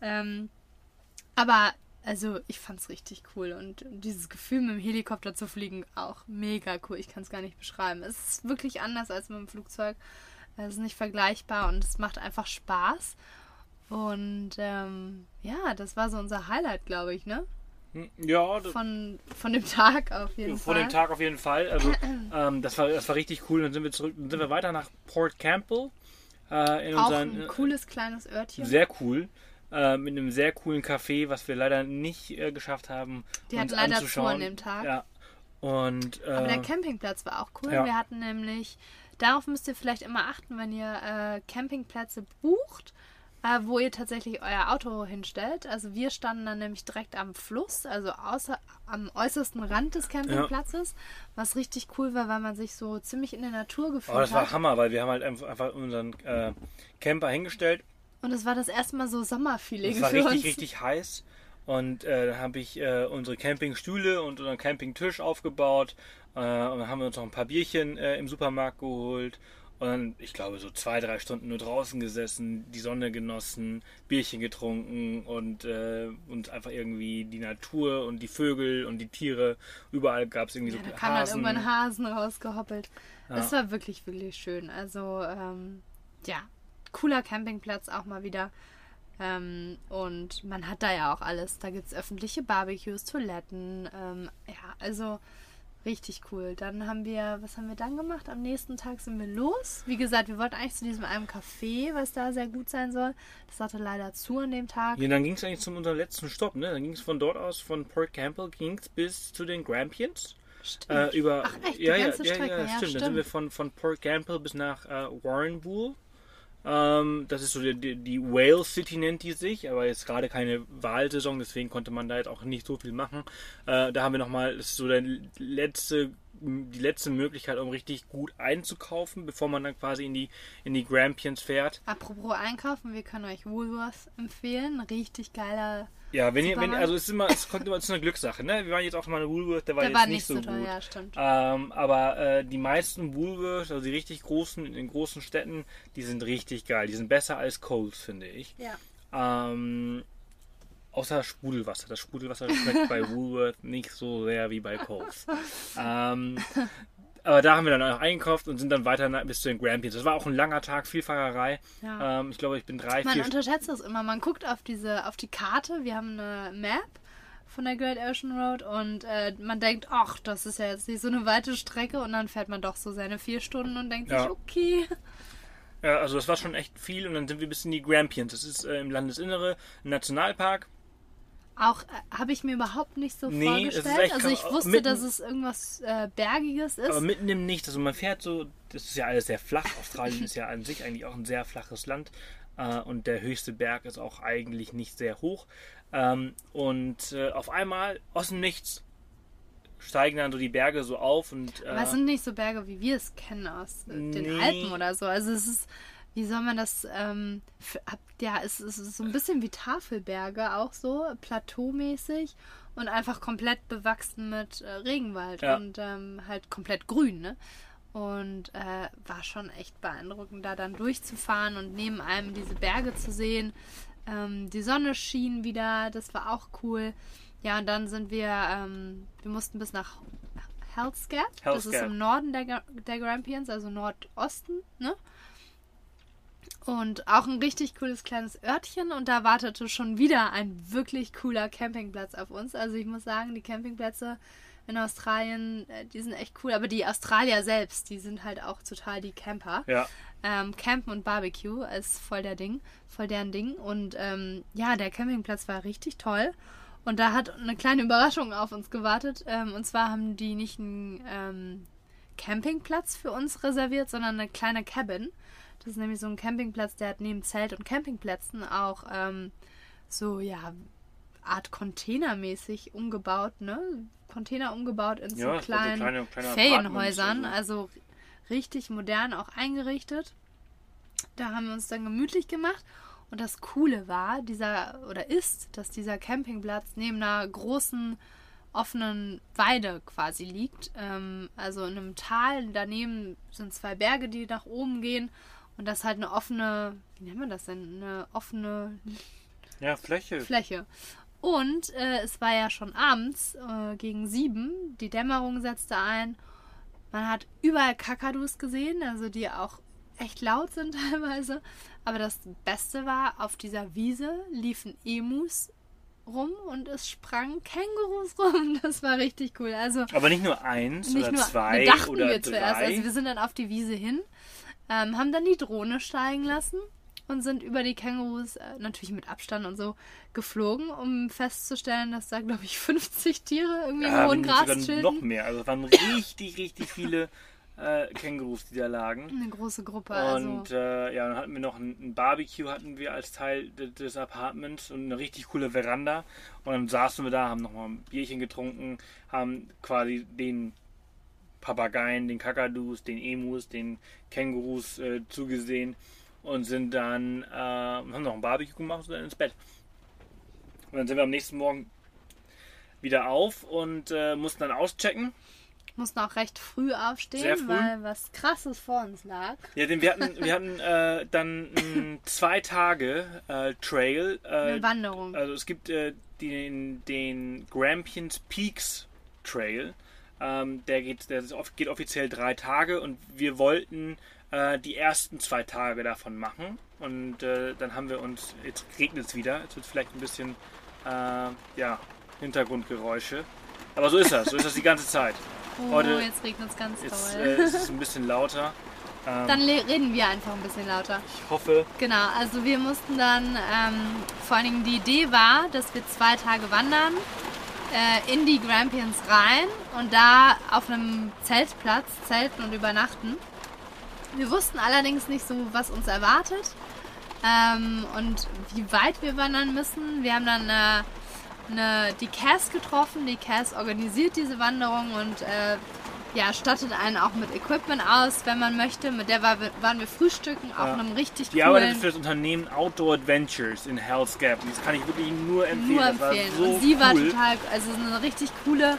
Speaker 2: Ähm, aber also ich fand's richtig cool und dieses Gefühl mit dem Helikopter zu fliegen auch mega cool. Ich kann es gar nicht beschreiben. Es ist wirklich anders als mit dem Flugzeug. Es ist nicht vergleichbar und es macht einfach Spaß. Und ähm, ja, das war so unser Highlight, glaube ich, ne?
Speaker 1: Ja,
Speaker 2: Von, von dem Tag auf jeden
Speaker 1: vor
Speaker 2: Fall.
Speaker 1: dem Tag auf jeden Fall. Also ähm, das, war, das war richtig cool. Dann sind wir zurück, dann sind wir weiter nach Port Campbell. Äh, in
Speaker 2: Auch
Speaker 1: unseren,
Speaker 2: ein cooles kleines Örtchen.
Speaker 1: Sehr cool. Äh, mit einem sehr coolen Café, was wir leider nicht äh, geschafft haben.
Speaker 2: Die hatten leider zu an dem Tag.
Speaker 1: Ja. Und äh,
Speaker 2: Aber der Campingplatz war auch cool.
Speaker 1: ja.
Speaker 2: Wir hatten nämlich, darauf müsst ihr vielleicht immer achten, wenn ihr äh, Campingplätze bucht, äh, wo ihr tatsächlich euer Auto hinstellt. Also wir standen dann nämlich direkt am Fluss, also außer, am äußersten Rand des Campingplatzes, was richtig cool war, weil man sich so ziemlich in der Natur gefühlt
Speaker 1: oh, das war
Speaker 2: hat.
Speaker 1: Hammer, weil wir haben halt einfach, unseren äh, Camper hingestellt.
Speaker 2: Und es war das erste Mal so Sommerfeeling
Speaker 1: Es war richtig,
Speaker 2: uns.
Speaker 1: richtig heiß. Und äh, dann habe ich äh, unsere Campingstühle und unseren Campingtisch aufgebaut. Äh, und dann haben wir uns noch ein paar Bierchen äh, im Supermarkt geholt. Und dann, ich glaube, so zwei, drei Stunden nur draußen gesessen, die Sonne genossen, Bierchen getrunken und, äh, und einfach irgendwie die Natur und die Vögel und die Tiere. Überall gab es irgendwie
Speaker 2: Ja,
Speaker 1: so
Speaker 2: da kam dann
Speaker 1: Hasen.
Speaker 2: irgendwann Hasen rausgehoppelt.
Speaker 1: Ja.
Speaker 2: Es war wirklich, wirklich schön. Also, ähm, ja, cooler Campingplatz auch mal wieder. Ähm, und man hat da ja auch alles. Da gibt es öffentliche Barbecues, Toiletten. Ähm, ja, also richtig cool. Dann haben wir, was haben wir dann gemacht? Am nächsten Tag sind wir los. Wie gesagt, wir wollten eigentlich zu diesem einen Café, was da sehr gut sein soll. Das hatte leider zu an dem Tag.
Speaker 1: Ja, dann ging es eigentlich zu unserem letzten Stopp, ne? Dann ging es von dort aus, von Port Campbell, ging's bis zu den Grampians.
Speaker 2: Stimmt.
Speaker 1: Äh, über,
Speaker 2: Ach echt, die
Speaker 1: ja,
Speaker 2: ganze
Speaker 1: ja,
Speaker 2: Strecke.
Speaker 1: Ja, ja, stimmt. Dann sind wir von, von Port Campbell bis nach äh, Warrnambool. Ähm, das ist so die, die, Whale City nennt die sich, aber jetzt gerade keine Wahlsaison, deswegen konnte man da jetzt auch nicht so viel machen. Äh, da haben wir nochmal, das ist so der letzte, die letzte Möglichkeit, um richtig gut einzukaufen, bevor man dann quasi in die, in die Grampians fährt.
Speaker 2: Apropos einkaufen, wir können euch Woolworth empfehlen. Richtig geiler.
Speaker 1: Ja, wenn ihr, wenn,
Speaker 2: Supermarkt.
Speaker 1: also es ist immer, es kommt immer, es ist eine Glückssache, ne? Wir waren jetzt auch mal in Woolworth, der war
Speaker 2: Der
Speaker 1: jetzt
Speaker 2: war
Speaker 1: nicht
Speaker 2: nicht
Speaker 1: so,
Speaker 2: so teuer,
Speaker 1: gut.
Speaker 2: ja, stimmt.
Speaker 1: Ähm, aber äh, die meisten Woolworths, also die richtig großen, in den großen Städten, die sind richtig geil. Die sind besser als Coles, finde ich.
Speaker 2: Ja.
Speaker 1: Ähm, außer Sprudelwasser. Das Sprudelwasser schmeckt bei Woolworth nicht so sehr wie bei Coles. ähm, aber da haben wir dann auch eingekauft und sind dann weiter bis zu den Grampians. Das war auch ein langer Tag, viel Fahrerei.
Speaker 2: Ja.
Speaker 1: Ähm, ich glaube, ich bin drei,
Speaker 2: Man
Speaker 1: vier
Speaker 2: unterschätzt das immer. Man guckt auf diese, auf die Karte. Wir haben eine Map von der Great Ocean Road und äh, man denkt, ach, das ist ja jetzt nicht so eine weite Strecke und dann fährt man doch so seine vier Stunden und denkt
Speaker 1: Ja.
Speaker 2: sich, okay.
Speaker 1: Ja, also das war schon echt viel und dann sind wir bis in die Grampians. Das ist äh, im Landesinnere ein Nationalpark.
Speaker 2: Auch äh, habe ich mir überhaupt nicht so
Speaker 1: Nee,
Speaker 2: vorgestellt. Also ich wusste,
Speaker 1: Mitten-
Speaker 2: dass es irgendwas äh, Bergiges ist.
Speaker 1: Aber mitten im Nichts. Also man fährt so, das ist ja alles sehr flach. Australien ist ja an sich eigentlich auch ein sehr flaches Land. Äh, und der höchste Berg ist auch eigentlich nicht sehr hoch. Ähm, und äh, auf einmal aus dem Nichts steigen dann so die Berge so auf und äh,
Speaker 2: Aber es sind nicht so Berge, wie wir es kennen aus äh, den
Speaker 1: Nee.
Speaker 2: Alpen oder so. Also es ist, wie soll man das, ähm, f- hab, ja, es, es ist so ein bisschen wie Tafelberge auch so, plateaumäßig und einfach komplett bewachsen mit äh, Regenwald
Speaker 1: Ja.
Speaker 2: und ähm, halt komplett grün, ne? Und äh, war schon echt beeindruckend, da dann durchzufahren und neben einem diese Berge zu sehen. Ähm, die Sonne schien wieder, das war auch cool. Ja, und dann sind wir, ähm, wir mussten bis nach Hell's Gap. Das ist im Norden der, der Grampians, also Nordosten, ne? Und auch ein richtig cooles kleines Örtchen und da wartete schon wieder ein wirklich cooler Campingplatz auf uns. Also ich muss sagen, die Campingplätze in Australien, äh, die sind echt cool. Aber die Australier selbst, die sind halt auch total die Camper.
Speaker 1: Ja.
Speaker 2: Ähm, Campen und Barbecue ist voll der Ding, voll deren Ding. Und ähm, ja, der Campingplatz war richtig toll. Und da hat eine kleine Überraschung auf uns gewartet. Ähm, und zwar haben die nicht einen ähm, Campingplatz für uns reserviert, sondern eine kleine Cabin. Das ist nämlich so ein Campingplatz, der hat neben Zelt und Campingplätzen auch ähm, so, ja, Art Containermäßig umgebaut, ne? Container umgebaut in so
Speaker 1: Ja, war so
Speaker 2: kleinen
Speaker 1: kleine- kleine
Speaker 2: Ferienhäusern.
Speaker 1: Apartments,
Speaker 2: Also richtig modern auch eingerichtet. Da haben wir uns dann gemütlich gemacht. Und das Coole war, dieser oder ist, dass dieser Campingplatz neben einer großen offenen Weide quasi liegt. Ähm, also in einem Tal. Daneben sind zwei Berge, die nach oben gehen. Und das ist halt eine offene, wie nennt man das denn? Eine offene
Speaker 1: Ja, Fläche.
Speaker 2: Fläche. Und äh, es war ja schon abends äh, gegen sieben. Die Dämmerung setzte ein. Man hat überall Kakadus gesehen, also die auch echt laut sind teilweise. Aber das Beste war, auf dieser Wiese liefen Emus rum und es sprangen Kängurus rum. Das war richtig cool. Also
Speaker 1: Aber nicht nur eins
Speaker 2: nicht
Speaker 1: oder
Speaker 2: nur,
Speaker 1: zwei
Speaker 2: dachten
Speaker 1: oder
Speaker 2: wir
Speaker 1: drei.
Speaker 2: zuerst. Also wir sind dann auf die Wiese hin, ähm, haben dann die Drohne steigen lassen und sind über die Kängurus, äh, natürlich mit Abstand und so, geflogen, um festzustellen, dass da, glaube ich, 50 Tiere irgendwie im
Speaker 1: ja,
Speaker 2: hohen
Speaker 1: wenn nicht
Speaker 2: Gras
Speaker 1: sogar noch
Speaker 2: chillen.
Speaker 1: mehr. Also es waren richtig, richtig viele äh, Kängurus, die da lagen.
Speaker 2: Eine große Gruppe. Also.
Speaker 1: Und äh, ja, dann hatten wir noch ein, ein Barbecue hatten wir als Teil de, des Apartments und eine richtig coole Veranda. Und dann saßen wir da, haben nochmal ein Bierchen getrunken, haben quasi den Papageien, den Kakadus, den Emus, den Kängurus äh, zugesehen und sind dann, äh, haben noch ein Barbecue gemacht und sind dann ins Bett. Und dann sind wir am nächsten Morgen wieder auf und äh, mussten dann auschecken.
Speaker 2: Mussten auch recht früh aufstehen,
Speaker 1: früh.
Speaker 2: weil was krasses vor uns lag.
Speaker 1: Ja, denn wir hatten, wir hatten äh, dann mh, zwei Tage äh, Trail. Äh,
Speaker 2: Eine Wanderung.
Speaker 1: also es gibt äh, den, den Grampians Peaks Trail. Ähm, der geht, der geht offiziell drei Tage und wir wollten äh, die ersten zwei Tage davon machen. Und äh, dann haben wir uns, jetzt regnet es wieder, jetzt wird vielleicht ein bisschen äh, ja, Hintergrundgeräusche. Aber so ist das, so ist das die ganze Zeit.
Speaker 2: Oh,
Speaker 1: heute-
Speaker 2: jetzt regnet es ganz
Speaker 1: Jetzt
Speaker 2: toll.
Speaker 1: äh, ist es ein bisschen lauter. Ähm,
Speaker 2: Dann reden wir einfach ein bisschen lauter.
Speaker 1: ich hoffe,
Speaker 2: Genau, also wir mussten dann, ähm, vor allen Dingen die Idee war, dass wir zwei Tage wandern äh, in die Grampians rein und da auf einem Zeltplatz zelten und übernachten. Wir wussten allerdings nicht so, was uns erwartet ähm, und wie weit wir wandern müssen. Wir haben dann äh, eine, die Cass getroffen. Die Cass organisiert diese Wanderung und äh, ja, stattet einen auch mit Equipment aus, wenn man möchte. Mit der war, waren wir frühstücken auf
Speaker 1: Ja.
Speaker 2: einem richtig
Speaker 1: die arbeitet für das Unternehmen Outdoor Adventures in Hell's Gap. Das kann ich wirklich nur empfehlen.
Speaker 2: Nur
Speaker 1: war
Speaker 2: empfehlen.
Speaker 1: so
Speaker 2: und sie war
Speaker 1: cool.
Speaker 2: total, also eine richtig coole.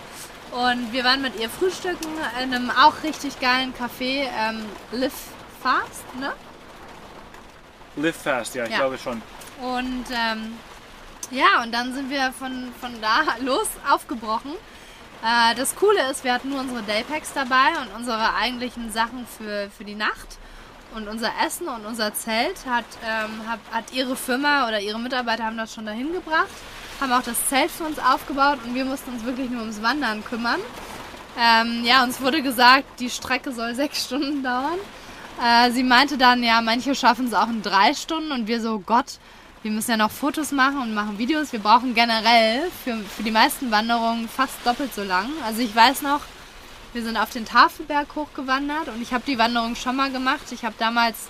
Speaker 2: Und wir waren mit ihr frühstücken in einem auch richtig geilen Café, ähm, Live Fast, ne?
Speaker 1: Live fast, ja, ich
Speaker 2: Ja.
Speaker 1: glaube schon.
Speaker 2: Und ähm, ja, und dann sind wir von, von da los aufgebrochen. Äh, das Coole ist, wir hatten nur unsere Daypacks dabei und unsere eigentlichen Sachen für, für die Nacht. Und unser Essen und unser Zelt hat, ähm, hat, hat ihre Firma oder ihre Mitarbeiter haben das schon dahin gebracht, haben auch das Zelt für uns aufgebaut und wir mussten uns wirklich nur ums Wandern kümmern. Ähm, ja, uns wurde gesagt, die Strecke soll sechs Stunden dauern. Äh, sie meinte dann, ja, manche schaffen es auch in drei Stunden und wir so, Gott, wir müssen ja noch Fotos machen und machen Videos. Wir brauchen generell für, für die meisten Wanderungen fast doppelt so lang. Also ich weiß noch, wir sind auf den Tafelberg hochgewandert und ich habe die Wanderung schon mal gemacht. Ich habe damals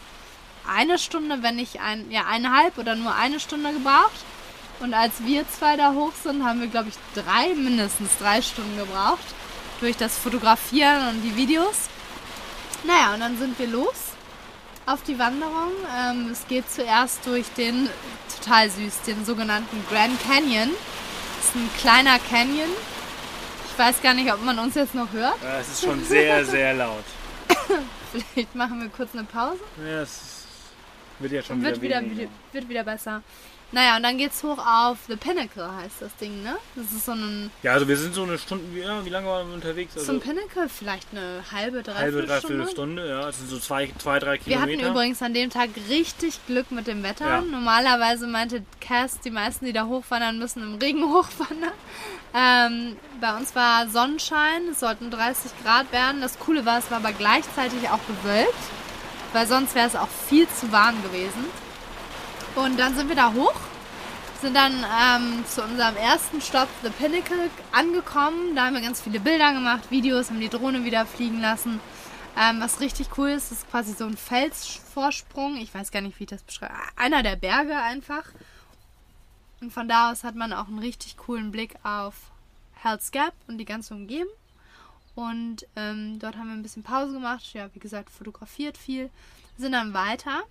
Speaker 2: eine Stunde, wenn nicht ein, ja, eineinhalb oder nur eine Stunde gebraucht. Und als wir zwei da hoch sind, haben wir, glaube ich, drei, mindestens drei Stunden gebraucht. Durch das Fotografieren und die Videos. Naja, und dann sind wir los auf die Wanderung. Ähm, es geht zuerst durch den, total süß, den sogenannten Grand Canyon. Das ist ein kleiner Canyon. Ich weiß gar nicht, ob man uns jetzt noch hört.
Speaker 1: Ja, es ist schon sehr, sehr laut.
Speaker 2: Vielleicht machen wir kurz eine Pause.
Speaker 1: Ja, es wird ja schon
Speaker 2: Wird
Speaker 1: wieder,
Speaker 2: wieder,
Speaker 1: weniger.
Speaker 2: wird wieder besser. Naja, und dann geht's hoch auf The Pinnacle, heißt das Ding, ne? Das ist so ein,
Speaker 1: Ja, also wir sind so eine Stunde, wie, ja, wie lange waren wir unterwegs?
Speaker 2: so
Speaker 1: Also
Speaker 2: ein Pinnacle, vielleicht eine halbe, dreiviertel
Speaker 1: halbe, dreiviertel
Speaker 2: Stunde.
Speaker 1: Stunde, ja. Es sind so zwei, zwei drei
Speaker 2: Wir
Speaker 1: Kilometer.
Speaker 2: hatten übrigens an dem Tag richtig Glück mit dem Wetter.
Speaker 1: Ja.
Speaker 2: Normalerweise meinte Cass, die meisten, die da hochwandern müssen, im Regen hochwandern. Ähm, bei uns war Sonnenschein, es sollten 30 Grad werden. Das Coole war, es war aber gleichzeitig auch bewölkt, weil sonst wäre es auch viel zu warm gewesen. Und dann sind wir da hoch, sind dann ähm, zu unserem ersten Stopp, The Pinnacle, angekommen. Da haben wir ganz viele Bilder gemacht, Videos, haben die Drohne wieder fliegen lassen. Ähm, was richtig cool ist, ist quasi so ein Felsvorsprung. Ich weiß gar nicht, wie ich das beschreibe. Einer der Berge einfach. Und von da aus hat man auch einen richtig coolen Blick auf Hell's Gap und die ganze Umgebung. Und ähm, dort haben wir ein bisschen Pause gemacht. Ja, wie gesagt, fotografiert viel. Sind dann weiter.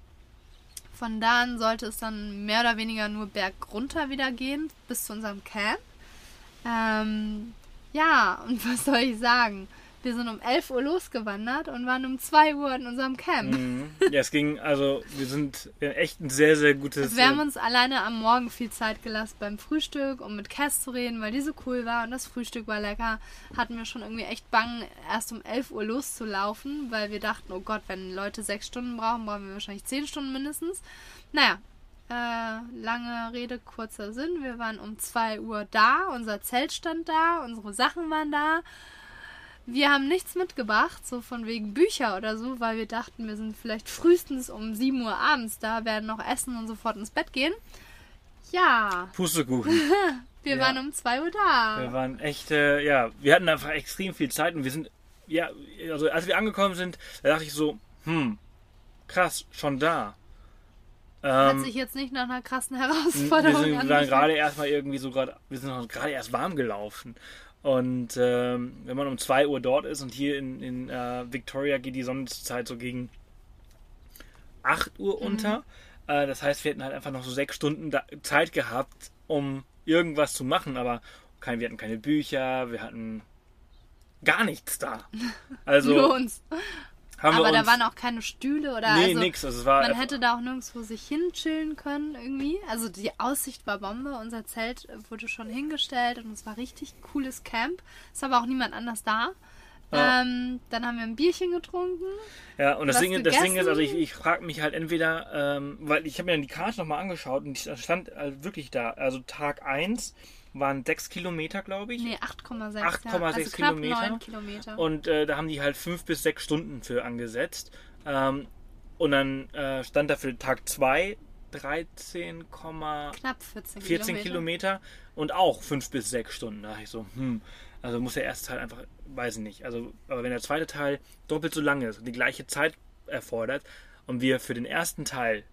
Speaker 2: Von da an sollte es dann mehr oder weniger nur bergunter wieder gehen, bis zu unserem Camp. Ähm, ja, und was soll ich sagen? Wir sind um 11 Uhr losgewandert und waren um 2 Uhr in unserem Camp.
Speaker 1: Mhm. Ja, es ging, also wir sind wir echt ein sehr, sehr gutes.
Speaker 2: Also wir haben
Speaker 1: äh,
Speaker 2: uns alleine am Morgen viel Zeit gelassen beim Frühstück, um mit Cass zu reden, weil die so cool war und das Frühstück war lecker. Hatten wir schon irgendwie echt Bang, erst um 11 Uhr loszulaufen, weil wir dachten, oh Gott, wenn Leute sechs Stunden brauchen, brauchen wir wahrscheinlich zehn Stunden mindestens. Naja, äh, lange Rede, kurzer Sinn. Wir waren um 2 Uhr da, unser Zelt stand da, unsere Sachen waren da. Wir haben nichts mitgebracht, so von wegen Bücher oder so, weil wir dachten, wir sind vielleicht frühestens um 7 Uhr abends da, werden noch essen und sofort ins Bett gehen. Ja,
Speaker 1: Pustekuchen.
Speaker 2: wir
Speaker 1: Ja.
Speaker 2: waren um 2 Uhr da.
Speaker 1: Wir waren echt, äh, ja, wir hatten einfach extrem viel Zeit und wir sind, ja, also als wir angekommen sind, da dachte ich so, hm, krass, schon da.
Speaker 2: Hat
Speaker 1: Ähm,
Speaker 2: sich jetzt nicht nach einer krassen Herausforderung
Speaker 1: sind wir
Speaker 2: angefühlt.
Speaker 1: gerade erstmal irgendwie so gerade, wir sind gerade erst warm gelaufen. Und ähm, wenn man um 2 Uhr dort ist und hier in, in äh, Victoria geht die Sonnenzeit so gegen 8
Speaker 2: Mhm.
Speaker 1: Uhr unter. Äh, das heißt, wir hätten halt einfach noch so sechs Stunden da Zeit gehabt, um irgendwas zu machen, aber kein, wir hatten keine Bücher, wir hatten gar nichts da. Also
Speaker 2: Nur uns. Aber da waren auch keine Stühle oder
Speaker 1: nee,
Speaker 2: also,
Speaker 1: nix. Also es war
Speaker 2: Man hätte da auch nirgendwo sich hinchillen können irgendwie. Also die Aussicht war Bombe. Unser Zelt wurde schon hingestellt und es war richtig cooles Camp. Ist aber auch niemand anders da.
Speaker 1: Ja.
Speaker 2: Ähm, dann haben wir ein Bierchen getrunken.
Speaker 1: Ja, und das Ding, das Ding ist, also ich, ich frage mich halt entweder, ähm, weil ich habe mir dann die Karte nochmal angeschaut und da stand halt wirklich da, also Tag 1 waren 6 Kilometer, glaube ich.
Speaker 2: Nee, 8,6.
Speaker 1: 8,6
Speaker 2: ja. also
Speaker 1: Kilometer.
Speaker 2: 9 Kilometer.
Speaker 1: Und äh, da haben die halt 5 bis 6 Stunden für angesetzt. Ähm, und dann äh, stand da für Tag 2 13,
Speaker 2: Knapp 14,
Speaker 1: 14 Kilometer und auch 5 bis 6 Stunden. Da dachte ich so, hm, also muss der erste Teil einfach, weiß ich nicht. Also, aber wenn der zweite Teil doppelt so lang ist und die gleiche Zeit erfordert und wir für den ersten Teil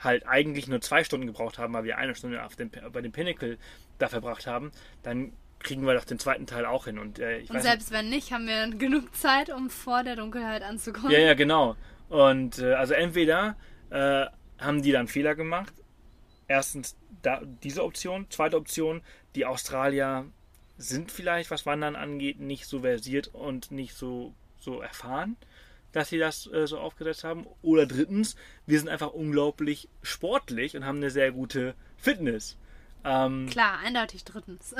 Speaker 1: halt eigentlich nur zwei Stunden gebraucht haben, weil wir eine Stunde dem, bei dem Pinnacle da verbracht haben, dann kriegen wir doch den zweiten Teil auch hin. Und äh,
Speaker 2: Und selbst wenn nicht, haben wir genug Zeit, um vor der Dunkelheit anzukommen.
Speaker 1: ja, ja, genau. Und äh, also entweder äh, haben die dann Fehler gemacht. Erstens da, diese Option. Zweite Option, die Australier sind vielleicht, was Wandern angeht, nicht so versiert und nicht so, so erfahren, dass sie das äh, so aufgesetzt haben. Oder drittens, wir sind einfach unglaublich sportlich und haben eine sehr gute Fitness. Ähm,
Speaker 2: Klar, eindeutig drittens.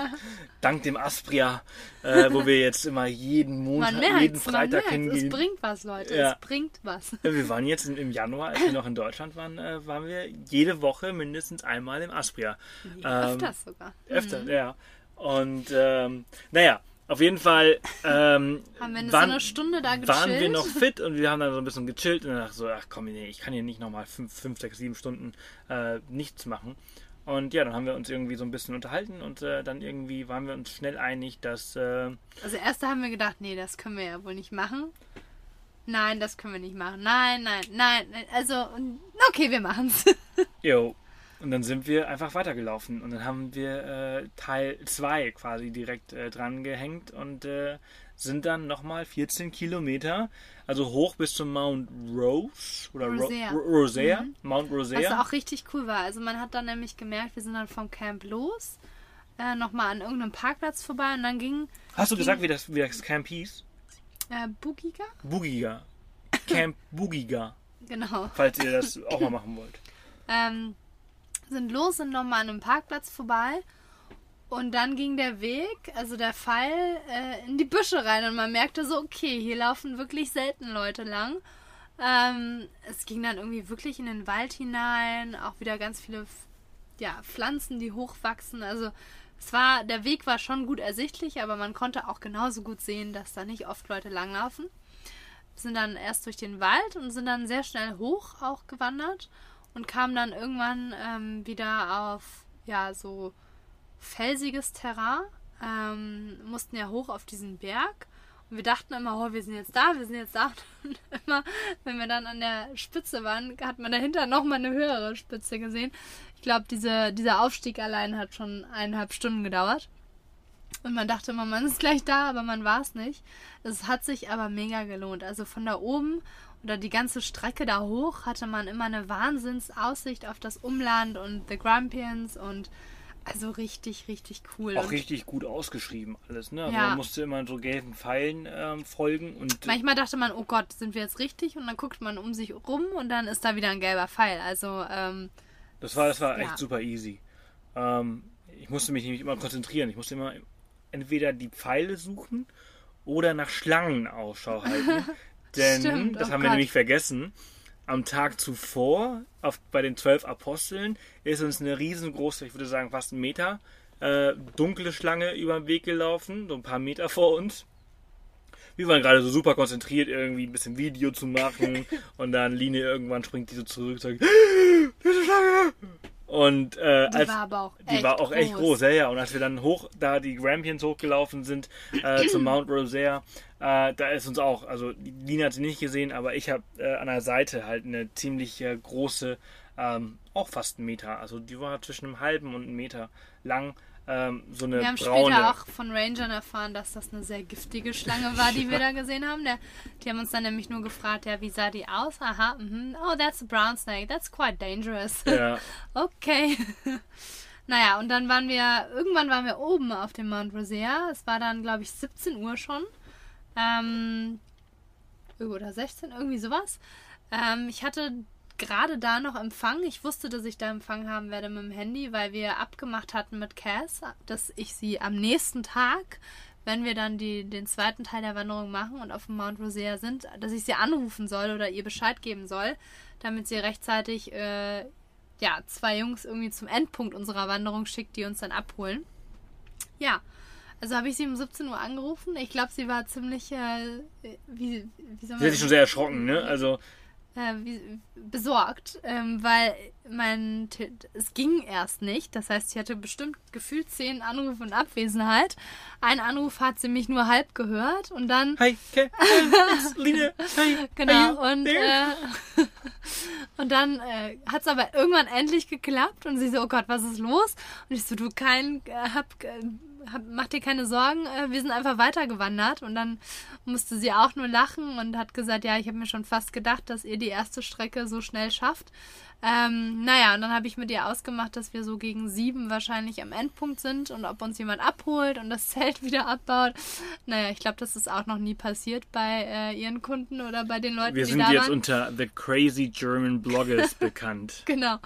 Speaker 1: dank dem Aspria, äh, wo wir jetzt immer jeden Montag, jeden Freitag
Speaker 2: merkt, es
Speaker 1: hingehen.
Speaker 2: bringt was, Leute.
Speaker 1: Ja.
Speaker 2: Es bringt was.
Speaker 1: Ja, Wir waren jetzt im, Januar, als wir noch in Deutschland waren, äh, waren wir jede Woche mindestens einmal im Aspria. Ähm,
Speaker 2: Öfters sogar.
Speaker 1: Öfter, ja. Und ähm, naja, auf jeden Fall ähm,
Speaker 2: wir so
Speaker 1: waren,
Speaker 2: gechillt.
Speaker 1: waren wir noch fit und wir haben dann so ein bisschen gechillt und dann dachte ich so, ach komm, nee, ich kann hier nicht nochmal fünf, fünf, sechs, sieben Stunden äh, nichts machen. Und ja, dann haben wir uns irgendwie so ein bisschen unterhalten und äh, dann irgendwie waren wir uns schnell einig, dass äh,
Speaker 2: Also erst haben wir gedacht, nee, das können wir ja wohl nicht machen. Nein, das können wir nicht machen. Nein, nein, nein. nein. Also, okay, wir machen's.
Speaker 1: Jo. Und dann sind wir einfach weitergelaufen und dann haben wir äh, Teil 2 quasi direkt äh, dran gehängt und äh, sind dann nochmal 14 Kilometer, also hoch bis zum Mount Rose oder Ro
Speaker 2: Rosea.
Speaker 1: Ro Rosea, Mount
Speaker 2: Was
Speaker 1: Rosea.
Speaker 2: auch richtig cool war. Also man hat dann nämlich gemerkt, wir sind dann vom Camp los, äh, nochmal an irgendeinem Parkplatz vorbei und dann ging
Speaker 1: Hast du gesagt, wie das, wie das Camp hieß?
Speaker 2: äh, Bugiga?
Speaker 1: Bugiga. Camp Bugiga,
Speaker 2: Genau.
Speaker 1: falls ihr das auch mal machen wollt.
Speaker 2: Ähm, sind los, sind nochmal an einem Parkplatz vorbei. Und dann ging der Weg, also der Pfeil, äh, in die Büsche rein. Und man merkte so, okay, hier laufen wirklich selten Leute lang. Ähm, es ging dann irgendwie wirklich in den Wald hinein. Auch wieder ganz viele ja, Pflanzen, die hochwachsen. Also es war, der Weg war schon gut ersichtlich, aber man konnte auch genauso gut sehen, dass da nicht oft Leute langlaufen. Sind dann erst durch den Wald und sind dann sehr schnell hoch auch gewandert und kamen dann irgendwann ähm, wieder auf ja so felsiges Terrain. Ähm, mussten ja hoch auf diesen Berg und wir dachten immer, oh, wir sind jetzt da, wir sind jetzt da. Und immer, wenn wir dann an der Spitze waren, hat man dahinter nochmal eine höhere Spitze gesehen. Ich glaube, diese, dieser Aufstieg allein hat schon eineinhalb Stunden gedauert. Und man dachte immer, man ist gleich da, aber man war es nicht. Es hat sich aber mega gelohnt. Also von da oben oder die ganze Strecke da hoch hatte man immer eine Wahnsinnsaussicht auf das Umland und The Grampians und also richtig, richtig cool.
Speaker 1: Auch
Speaker 2: und
Speaker 1: richtig gut ausgeschrieben alles, ne? Also
Speaker 2: Ja.
Speaker 1: man musste immer so gelben Pfeilen ähm, folgen und
Speaker 2: manchmal dachte man, oh Gott, sind wir jetzt richtig? Und dann guckt man um sich rum und dann ist da wieder ein gelber Pfeil. Also, ähm,
Speaker 1: das war, das war
Speaker 2: Ja.
Speaker 1: echt super easy. Ähm, ich musste mich nämlich immer konzentrieren. Ich musste immer entweder die Pfeile suchen oder nach Schlangen Ausschau halten. Denn,
Speaker 2: Stimmt,
Speaker 1: das
Speaker 2: oh
Speaker 1: haben wir
Speaker 2: Gott.
Speaker 1: nämlich vergessen, am Tag zuvor, auf, bei den zwölf Aposteln, ist uns eine riesengroße, ich würde sagen fast einen Meter, äh, dunkle Schlange über den Weg gelaufen, so ein paar Meter vor uns. Wir waren gerade so super konzentriert, irgendwie ein bisschen Video zu machen und dann Line irgendwann springt die so zurück und sagt, diese Schlange! Und äh,
Speaker 2: die
Speaker 1: als,
Speaker 2: war aber auch
Speaker 1: die
Speaker 2: echt
Speaker 1: war auch echt
Speaker 2: groß.
Speaker 1: groß, ja, ja. Und als wir dann hoch, da die Grampians hochgelaufen sind, äh, zum Mount Rosea, äh, da ist uns auch, also Lina hat sie nicht gesehen, aber ich habe äh, an der Seite halt eine ziemlich äh, große, ähm, auch fast einen Meter, also die war zwischen einem halben und einem Meter lang, ähm, so eine
Speaker 2: Wir haben
Speaker 1: braune.
Speaker 2: später auch von Rangern erfahren, dass das eine sehr giftige Schlange war, die wir da gesehen haben. Der, die haben uns dann nämlich nur gefragt, ja, wie sah die aus? Aha, mhm. oh, that's a brown snake, that's quite dangerous.
Speaker 1: ja,
Speaker 2: Okay. naja, und dann waren wir, irgendwann waren wir oben auf dem Mount Rosea. Es war dann, glaube ich, 17 Uhr schon. Ähm, oder 16, irgendwie sowas. Ähm, ich hatte gerade da noch Empfang. Ich wusste, dass ich da Empfang haben werde mit dem Handy, weil wir abgemacht hatten mit Cass, dass ich sie am nächsten Tag, wenn wir dann die, den zweiten Teil der Wanderung machen und auf dem Mount Rosea sind, dass ich sie anrufen soll oder ihr Bescheid geben soll, damit sie rechtzeitig äh, ja, zwei Jungs irgendwie zum Endpunkt unserer Wanderung schickt, die uns dann abholen. Ja, also habe ich sie um 17 Uhr angerufen. Ich glaube, sie war ziemlich, äh, wie, wie soll man
Speaker 1: sie hat sich schon sehr erschrocken, ne? Also,
Speaker 2: äh, wie, besorgt, ähm, weil mein es ging erst nicht. Das heißt, sie hatte bestimmt gefühlt zehn Anrufe in Abwesenheit. Ein Anruf hat sie mich nur halb gehört und dann
Speaker 1: hi, okay, Line, hi,
Speaker 2: Genau, und, äh, und dann äh, hat es aber irgendwann endlich geklappt und sie so, oh Gott, was ist los? Und ich so, du kein, äh, hab, äh, hab, mach dir keine Sorgen, äh, wir sind einfach weitergewandert und dann musste sie auch nur lachen und hat gesagt, ja, ich habe mir schon fast gedacht, dass ihr die erste Strecke so schnell schafft. Ähm, naja, und dann habe ich mit ihr ausgemacht, dass wir so gegen sieben wahrscheinlich am Endpunkt sind und ob uns jemand abholt und das Zelt wieder abbaut. Naja, ich glaube, das ist auch noch nie passiert bei äh, ihren Kunden oder bei den Leuten,
Speaker 1: Wir
Speaker 2: die
Speaker 1: sind
Speaker 2: da
Speaker 1: jetzt
Speaker 2: waren.
Speaker 1: unter The Crazy German Bloggers bekannt.
Speaker 2: Genau.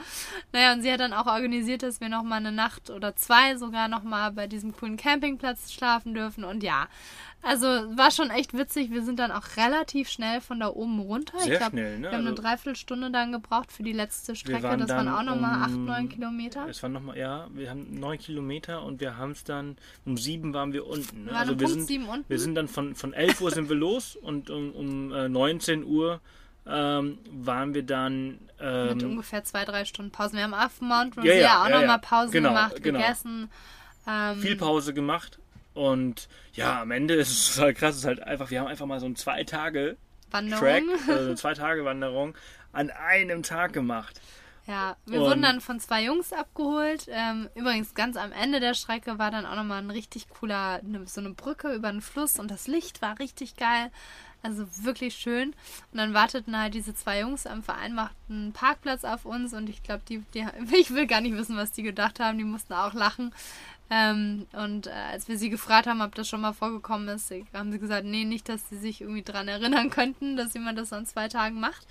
Speaker 2: Naja, und sie hat dann auch organisiert, dass wir nochmal eine Nacht oder zwei sogar nochmal bei diesem coolen Campingplatz schlafen dürfen. Und ja, also war schon echt witzig. Wir sind dann auch relativ schnell von da oben runter.
Speaker 1: Sehr
Speaker 2: ich glaub,
Speaker 1: schnell, ne?
Speaker 2: Wir haben eine
Speaker 1: Also-
Speaker 2: Dreiviertelstunde dann gebraucht für die letzte Strecke.
Speaker 1: waren
Speaker 2: das waren auch nochmal acht,
Speaker 1: um-
Speaker 2: neun Kilometer.
Speaker 1: Es waren nochmal, ja, wir haben neun Kilometer und wir haben es dann, um sieben waren wir unten. Ne?
Speaker 2: Wir waren um
Speaker 1: wir
Speaker 2: Punkt
Speaker 1: sind,
Speaker 2: sieben unten.
Speaker 1: Wir sind dann von, von 11 Uhr sind wir los und um, um äh, 19 Uhr ähm, waren wir dann
Speaker 2: Mit
Speaker 1: ähm,
Speaker 2: ungefähr zwei, drei Stunden Pause. Wir haben auf Mount
Speaker 1: Ja,
Speaker 2: Rosea
Speaker 1: ja,
Speaker 2: auch
Speaker 1: ja,
Speaker 2: nochmal
Speaker 1: ja.
Speaker 2: Pause
Speaker 1: Genau,
Speaker 2: gemacht,
Speaker 1: genau.
Speaker 2: gegessen. Ähm,
Speaker 1: viel Pause gemacht und ja, am Ende ist es total krass, es ist halt einfach, wir haben einfach mal so ein zwei Tage
Speaker 2: Wanderung.
Speaker 1: Track, also eine zwei Tage Wanderung an einem Tag gemacht.
Speaker 2: Ja, wir
Speaker 1: Und-
Speaker 2: wurden dann von zwei Jungs abgeholt. Ähm, übrigens, ganz am Ende der Strecke war dann auch nochmal ein richtig cooler, ne, so eine Brücke über einen Fluss und das Licht war richtig geil. Also wirklich schön. Und dann warteten halt diese zwei Jungs am vereinbarten Parkplatz auf uns und ich glaube, die, die, ich will gar nicht wissen, was die gedacht haben. Die mussten auch lachen. Ähm, und äh, als wir sie gefragt haben, ob das schon mal vorgekommen ist, haben sie gesagt, nee, nicht, dass sie sich irgendwie dran erinnern könnten, dass jemand das an zwei Tagen macht.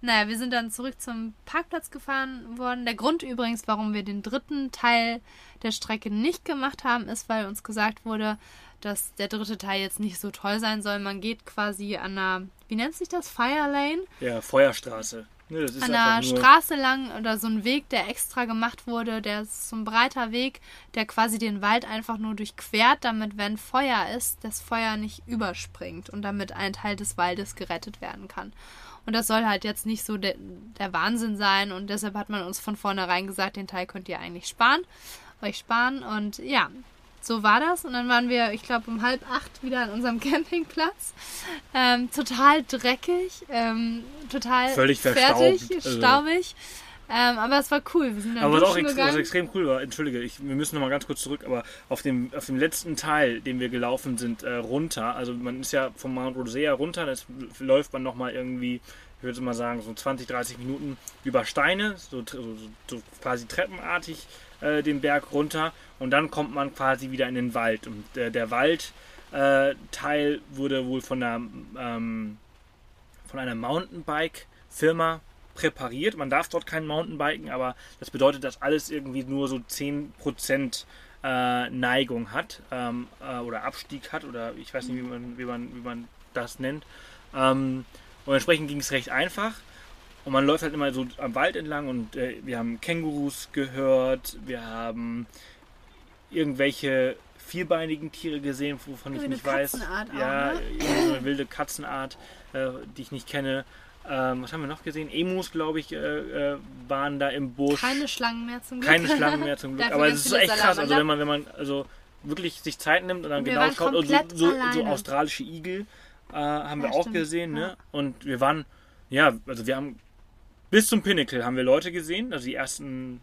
Speaker 2: Naja, wir sind dann zurück zum Parkplatz gefahren worden. Der Grund übrigens, warum wir den dritten Teil der Strecke nicht gemacht haben, ist, weil uns gesagt wurde, dass der dritte Teil jetzt nicht so toll sein soll. Man geht quasi an einer, wie nennt sich das? Fire Lane?
Speaker 1: Ja, Feuerstraße.
Speaker 2: Ne, an einer Straße lang oder so ein Weg, der extra gemacht wurde. Der ist so ein breiter Weg, der quasi den Wald einfach nur durchquert, damit, wenn Feuer ist, das Feuer nicht überspringt und damit ein Teil des Waldes gerettet werden kann. Und das soll halt jetzt nicht so de der Wahnsinn sein und deshalb hat man uns von vornherein gesagt, den Teil könnt ihr eigentlich sparen, euch sparen und ja, so war das. Und dann waren wir, ich glaube, um halb acht wieder an unserem Campingplatz. Ähm, total dreckig, ähm, total
Speaker 1: Völlig
Speaker 2: fertig,
Speaker 1: also.
Speaker 2: staubig. Ähm, aber es war cool. Wir sind dann
Speaker 1: aber was auch ex was extrem cool war, entschuldige, ich, wir müssen noch mal ganz kurz zurück, aber auf dem, auf dem letzten Teil, den wir gelaufen sind, äh, runter, also man ist ja vom Mount Rosea runter, das läuft man noch mal irgendwie, ich würde mal sagen, so 20, 30 Minuten über Steine, so, so, so quasi treppenartig äh, den Berg runter und dann kommt man quasi wieder in den Wald. Und äh, der Waldteil wurde wohl von einer, ähm, von einer Mountainbike-Firma präpariert. Man darf dort kein Mountainbiken, aber das bedeutet, dass alles irgendwie nur so 10% äh, Neigung hat ähm, äh, oder Abstieg hat oder ich weiß nicht, wie man, wie man, wie man das nennt. Ähm, und entsprechend ging es recht einfach. Und man läuft halt immer so am Wald entlang und äh, wir haben Kängurus gehört, wir haben irgendwelche vierbeinigen Tiere gesehen, wovon ich nicht weiß.
Speaker 2: Auch,
Speaker 1: ja,
Speaker 2: ne?
Speaker 1: so eine wilde Katzenart, äh, die ich nicht kenne. Ähm, was haben wir noch gesehen? Emus, glaube ich, äh, äh, waren da im Busch.
Speaker 2: Keine Schlangen mehr zum Glück.
Speaker 1: Keine Schlangen mehr zum Glück. Aber es ist echt krass. Also wenn man, wenn man also wirklich sich Zeit nimmt und dann
Speaker 2: Und wir
Speaker 1: genau schaut, und so, so, so australische Igel äh, haben wir
Speaker 2: Ja,
Speaker 1: auch
Speaker 2: stimmt.
Speaker 1: gesehen,
Speaker 2: Ja.
Speaker 1: ne? Und wir waren, ja, also wir haben bis zum Pinnacle haben wir Leute gesehen, also die ersten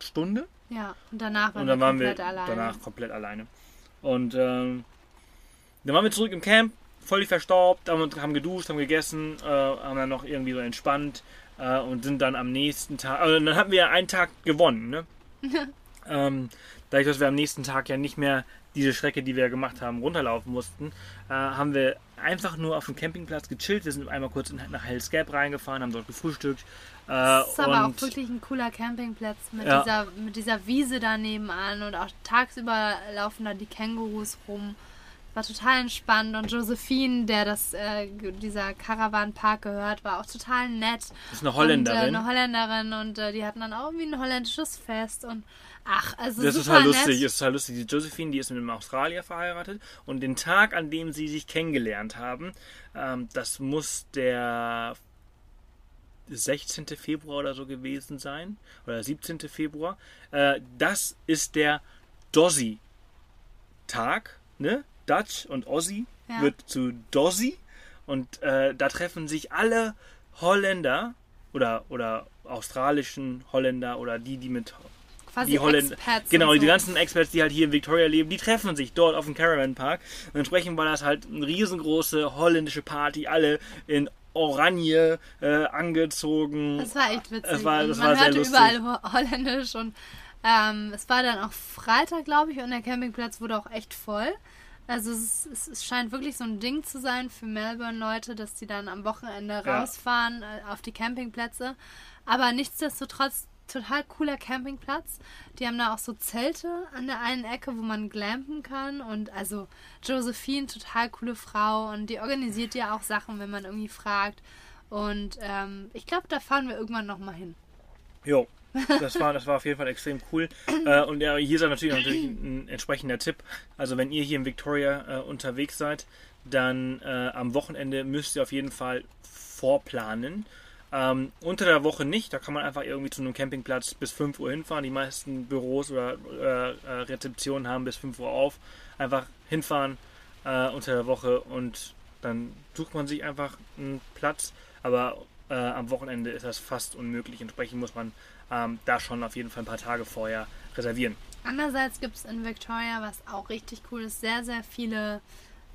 Speaker 1: Stunde.
Speaker 2: Ja, und danach waren
Speaker 1: Und dann
Speaker 2: wir
Speaker 1: waren wir
Speaker 2: komplett alleine.
Speaker 1: danach komplett alleine. Und ähm, dann waren wir zurück im Camp, völlig verstaubt, haben, haben geduscht, haben gegessen, äh, haben dann noch irgendwie so entspannt äh, und sind dann am nächsten Tag, also dann hatten wir einen Tag gewonnen, ne? ähm, dadurch, dass wir am nächsten Tag ja nicht mehr diese Strecke, die wir gemacht haben, runterlaufen mussten, äh, haben wir einfach nur auf dem Campingplatz gechillt. Wir sind einmal kurz in, nach Hell's Gap reingefahren, haben dort gefrühstückt. Äh,
Speaker 2: Das ist aber auch wirklich ein cooler Campingplatz mit,
Speaker 1: Ja.
Speaker 2: dieser, mit dieser Wiese da nebenan und auch tagsüber laufen da die Kängurus rum. War total entspannt und Josephine, der das, äh, dieser Caravan-Park gehört, war auch total nett.
Speaker 1: ist eine Holländerin.
Speaker 2: Und, äh, eine Holländerin und äh, die hatten dann auch irgendwie ein holländisches Fest und ach, also
Speaker 1: Das ist total lustig,
Speaker 2: nett.
Speaker 1: ist total lustig. Die Josephine, die ist mit einem Australier verheiratet und den Tag, an dem sie sich kennengelernt haben, ähm, das muss der 16. Februar oder so gewesen sein oder 17. Februar. Äh, das ist der Dozzy-Tag, ne? Dutch und Aussie
Speaker 2: Ja.
Speaker 1: wird zu Dozzy und äh, da treffen sich alle Holländer oder, oder australischen Holländer oder die, die mit
Speaker 2: Quasi
Speaker 1: die Holländer,
Speaker 2: Expats
Speaker 1: genau,
Speaker 2: und
Speaker 1: die
Speaker 2: so.
Speaker 1: ganzen Experts, die halt hier in Victoria leben, die treffen sich dort auf dem Caravan Park. Und entsprechend war das halt eine riesengroße holländische Party, alle in Oranje äh, angezogen.
Speaker 2: Das war echt witzig.
Speaker 1: Es war- das
Speaker 2: man
Speaker 1: war sehr
Speaker 2: hörte
Speaker 1: lustig.
Speaker 2: überall Ho- Holländisch und ähm, es war dann auch Freitag, glaube ich, und der Campingplatz wurde auch echt voll. Also es, es, es scheint wirklich so ein Ding zu sein für Melbourne-Leute, dass die dann am Wochenende
Speaker 1: Ja.
Speaker 2: rausfahren äh, auf die Campingplätze. Aber nichtsdestotrotz total cooler Campingplatz. Die haben da auch so Zelte an der einen Ecke, wo man glampen kann. Und also Josephine, total coole Frau. Und die organisiert ja auch Sachen, wenn man irgendwie fragt. Und ähm, ich glaube, da fahren wir irgendwann nochmal hin.
Speaker 1: Jo, das war, das war auf jeden Fall extrem cool. Äh, und ja, hier ist natürlich, natürlich ein entsprechender Tipp. Also wenn ihr hier in Victoria äh, unterwegs seid, dann äh, am Wochenende müsst ihr auf jeden Fall vorplanen. Ähm, unter der Woche nicht, da kann man einfach irgendwie zu einem Campingplatz bis 5 Uhr hinfahren. Die meisten Büros oder äh, äh, Rezeptionen haben bis 5 Uhr auf. Einfach hinfahren äh, unter der Woche und dann sucht man sich einfach einen Platz. Aber äh, am Wochenende ist das fast unmöglich. Entsprechend muss man ähm, da schon auf jeden Fall ein paar Tage vorher reservieren.
Speaker 2: Andererseits gibt es in Victoria, was auch richtig cool ist, sehr, sehr viele,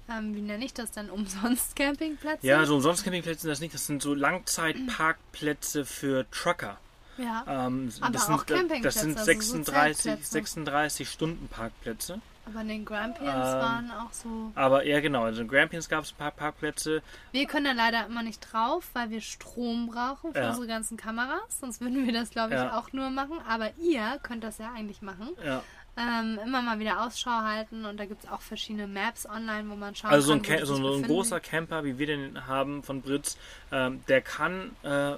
Speaker 2: ähm, wie nenne ich das dann, umsonst Campingplätze.
Speaker 1: Ja, so umsonst Campingplätze sind das nicht. Das sind so Langzeitparkplätze für Trucker.
Speaker 2: Ja.
Speaker 1: Ähm,
Speaker 2: Aber
Speaker 1: das,
Speaker 2: auch
Speaker 1: sind,
Speaker 2: Campingplätze,
Speaker 1: das sind
Speaker 2: also so
Speaker 1: 36,
Speaker 2: Zeltplätze.
Speaker 1: 36 Stunden Parkplätze.
Speaker 2: Aber in den Grampians
Speaker 1: Ähm,
Speaker 2: waren auch so.
Speaker 1: Aber ja, genau. Also in Grampians gab es ein paar Parkplätze.
Speaker 2: Wir können da leider immer nicht drauf, weil wir Strom brauchen für
Speaker 1: Ja.
Speaker 2: unsere ganzen Kameras. Sonst würden wir das, glaube ich,
Speaker 1: Ja.
Speaker 2: auch nur machen. Aber ihr könnt das ja eigentlich machen.
Speaker 1: Ja.
Speaker 2: Ähm, immer mal wieder Ausschau halten und da gibt es auch verschiedene Maps online, wo man schauen
Speaker 1: Also so ein,
Speaker 2: kann. die
Speaker 1: so ein großer Camper, wie wir den haben von Britz, ähm, der kann, äh,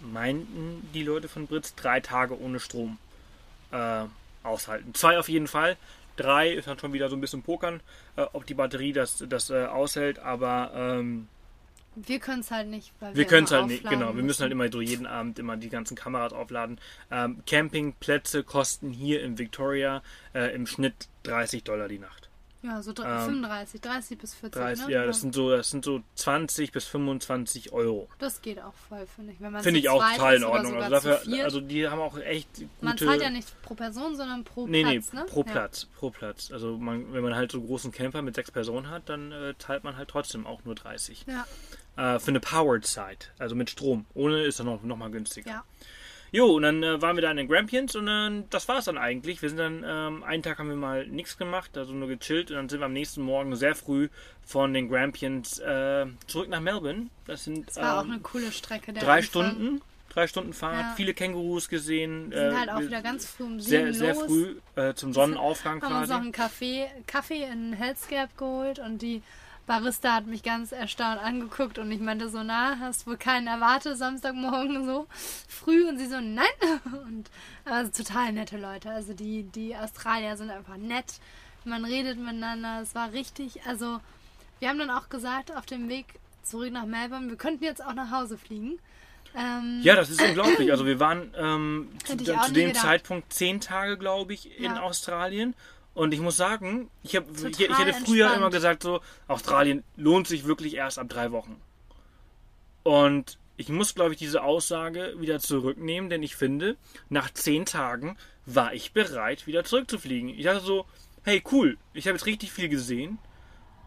Speaker 1: meinten die Leute von Britz, drei Tage ohne Strom äh, aushalten. Zwei auf jeden Fall. Drei ist dann schon wieder so ein bisschen pokern, äh, ob die Batterie das, das äh, aushält, aber ähm,
Speaker 2: Wir können es halt nicht, weil wir,
Speaker 1: wir können es halt nicht, genau. Wir müssen halt immer so jeden Abend immer die ganzen Kameras aufladen. Ähm, Campingplätze kosten hier in Victoria äh, im Schnitt 30 Dollar die Nacht.
Speaker 2: Ja, so dr-
Speaker 1: Ähm,
Speaker 2: 35, 30 bis 40.
Speaker 1: 30,
Speaker 2: ne?
Speaker 1: ja, das sind so, das sind so 20 bis 25 Euro.
Speaker 2: Das geht auch voll, finde ich.
Speaker 1: Finde ich auch total in Ordnung. Also dafür, also die haben auch echt gute.
Speaker 2: man zahlt ja nicht pro Person, sondern pro
Speaker 1: Nee, nee,
Speaker 2: Platz, ne?
Speaker 1: pro
Speaker 2: Ja.
Speaker 1: Platz, pro Platz. Also man, wenn man halt so einen großen Camper mit sechs Personen hat, dann äh, zahlt man halt trotzdem auch nur 30.
Speaker 2: Ja,
Speaker 1: Äh, für eine Powered Site, also mit Strom. Ohne ist dann noch, noch mal günstiger.
Speaker 2: ja.
Speaker 1: Jo, und dann äh, waren wir da in den Grampians und dann, das war's dann eigentlich. Wir sind dann, ähm, einen Tag haben wir mal nichts gemacht, also nur gechillt und dann sind wir am nächsten Morgen sehr früh von den Grampians äh, zurück nach Melbourne. Das sind
Speaker 2: Das war auch
Speaker 1: ähm,
Speaker 2: eine coole Strecke. Der
Speaker 1: drei
Speaker 2: Anfang.
Speaker 1: Stunden, drei Stunden Fahrt,
Speaker 2: Ja.
Speaker 1: viele Kängurus gesehen.
Speaker 2: Wir sind
Speaker 1: äh,
Speaker 2: halt auch wieder ganz früh um
Speaker 1: sehr,
Speaker 2: sieben
Speaker 1: sehr
Speaker 2: los.
Speaker 1: früh äh, zum Sonnenaufgang
Speaker 2: haben uns
Speaker 1: quasi.
Speaker 2: noch einen Kaffee, Kaffee in Hellscap geholt und die Barista hat mich ganz erstaunt angeguckt und ich meinte so, na, hast wohl keinen erwartet Samstagmorgen so früh und sie so, nein. Und aber total nette Leute. Also die, die Australier sind einfach nett. Man redet miteinander. Es war richtig, also wir haben dann auch gesagt, auf dem Weg zurück nach Melbourne, wir könnten jetzt auch nach Hause fliegen. Ähm,
Speaker 1: Ja, das ist unglaublich. Also wir waren ähm, zu, zu dem
Speaker 2: gedacht.
Speaker 1: Zeitpunkt zehn Tage, glaube ich, in
Speaker 2: Ja.
Speaker 1: Australien. Und ich muss sagen, ich, hab, ich, ich hätte früher
Speaker 2: entspannt.
Speaker 1: immer gesagt, so, Australien lohnt sich wirklich erst ab drei Wochen. Und ich muss, glaube ich, diese Aussage wieder zurücknehmen, denn ich finde, nach zehn Tagen war ich bereit, wieder zurückzufliegen. Ich dachte so, hey, cool, ich habe jetzt richtig viel gesehen.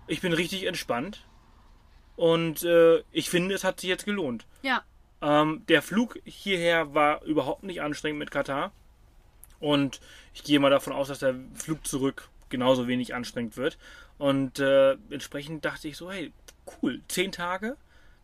Speaker 1: Ich bin richtig entspannt. Und äh, ich finde, es hat sich jetzt gelohnt.
Speaker 2: ja,
Speaker 1: Ähm, der Flug hierher war überhaupt nicht anstrengend mit Katar. Und ich gehe mal davon aus, dass der Flug zurück genauso wenig anstrengend wird. Und äh, entsprechend dachte ich so, hey, cool, zehn Tage,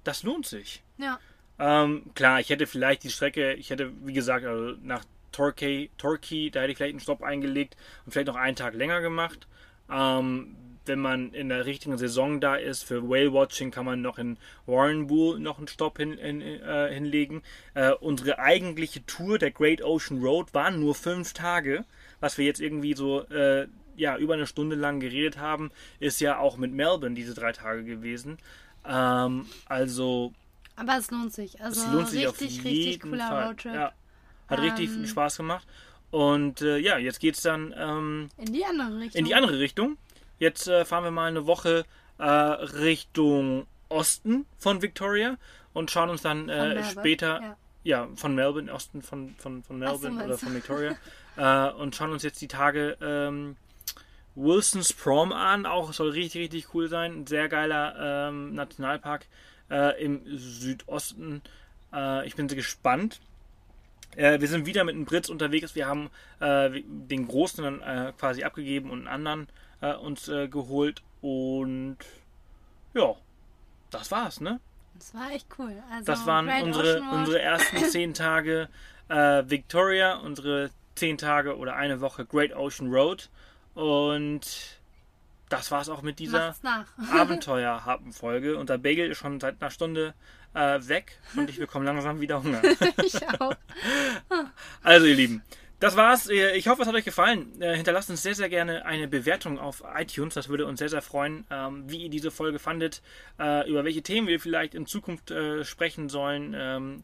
Speaker 1: das lohnt sich.
Speaker 2: ja.
Speaker 1: Ähm, klar, ich hätte vielleicht die Strecke, ich hätte, wie gesagt, also nach Torquay, Torquay, da hätte ich vielleicht einen Stopp eingelegt und vielleicht noch einen Tag länger gemacht. Ähm, wenn man in der richtigen Saison da ist, für Whale Watching kann man noch in Warrnambool noch einen Stopp hin, hin, äh, hinlegen. Äh, unsere eigentliche Tour, der Great Ocean Road, waren nur fünf Tage. Was wir jetzt irgendwie so äh, ja, über eine Stunde lang geredet haben, ist ja auch mit Melbourne diese drei Tage gewesen. Ähm, also
Speaker 2: Aber es lohnt sich. Also
Speaker 1: es lohnt sich
Speaker 2: richtig,
Speaker 1: auf
Speaker 2: richtig
Speaker 1: jeden
Speaker 2: cooler
Speaker 1: Fall.
Speaker 2: Roadtrip.
Speaker 1: Ja, hat richtig
Speaker 2: Ähm,
Speaker 1: Spaß gemacht. Und äh, ja, jetzt geht's dann ähm,
Speaker 2: In die andere Richtung.
Speaker 1: in die andere Richtung. Jetzt äh, fahren wir mal eine Woche äh, Richtung Osten von Victoria und schauen uns dann äh, später,
Speaker 2: Ja.
Speaker 1: ja. von Melbourne, Osten von, von, von Melbourne
Speaker 2: meinst
Speaker 1: oder von Victoria, äh, und schauen uns jetzt die Tage ähm, Wilson's Prom an. Auch soll richtig, richtig cool sein. Ein sehr geiler ähm, Nationalpark äh, im Südosten. Äh, ich bin sehr gespannt. Äh, wir sind wieder mit einem Britz unterwegs. Wir haben äh, den Großen dann äh, quasi abgegeben und einen anderen äh, uns äh, geholt. Und ja, das war's, ne?
Speaker 2: Das war echt cool. Also,
Speaker 1: Das waren unsere, unsere ersten zehn Tage äh, Victoria, unsere zehn Tage oder eine Woche Great Ocean Road. Und das war's auch mit dieser. Abenteuerhappen-Folge. Unser Bagel ist schon seit einer Stunde äh, weg und ich bekomme langsam wieder Hunger.
Speaker 2: ich auch.
Speaker 1: Also, ihr Lieben, das war's. Äh, Ich hoffe, es hat euch gefallen. Äh, Hinterlasst uns sehr, sehr gerne eine Bewertung auf iTunes. Das würde uns sehr, sehr freuen, ähm, wie ihr diese Folge fandet, äh, über welche Themen wir vielleicht in Zukunft sprechen sollen. Ähm,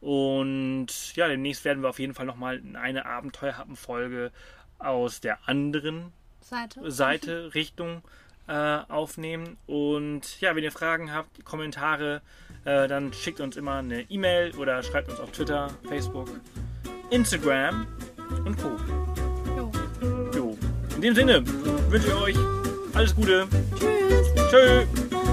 Speaker 1: Und ja, demnächst werden wir auf jeden Fall nochmal eine Abenteuerhappen-Folge aus der anderen
Speaker 2: Seite.
Speaker 1: Seite, Richtung aufnehmen. Und ja, wenn ihr Fragen habt, Kommentare, dann schickt uns immer eine E-Mail oder schreibt uns auf Twitter, Facebook, Instagram und Co.
Speaker 2: Jo.
Speaker 1: Jo. In dem Sinne wünsche ich euch alles Gute.
Speaker 2: Tschüss.
Speaker 1: Tschö.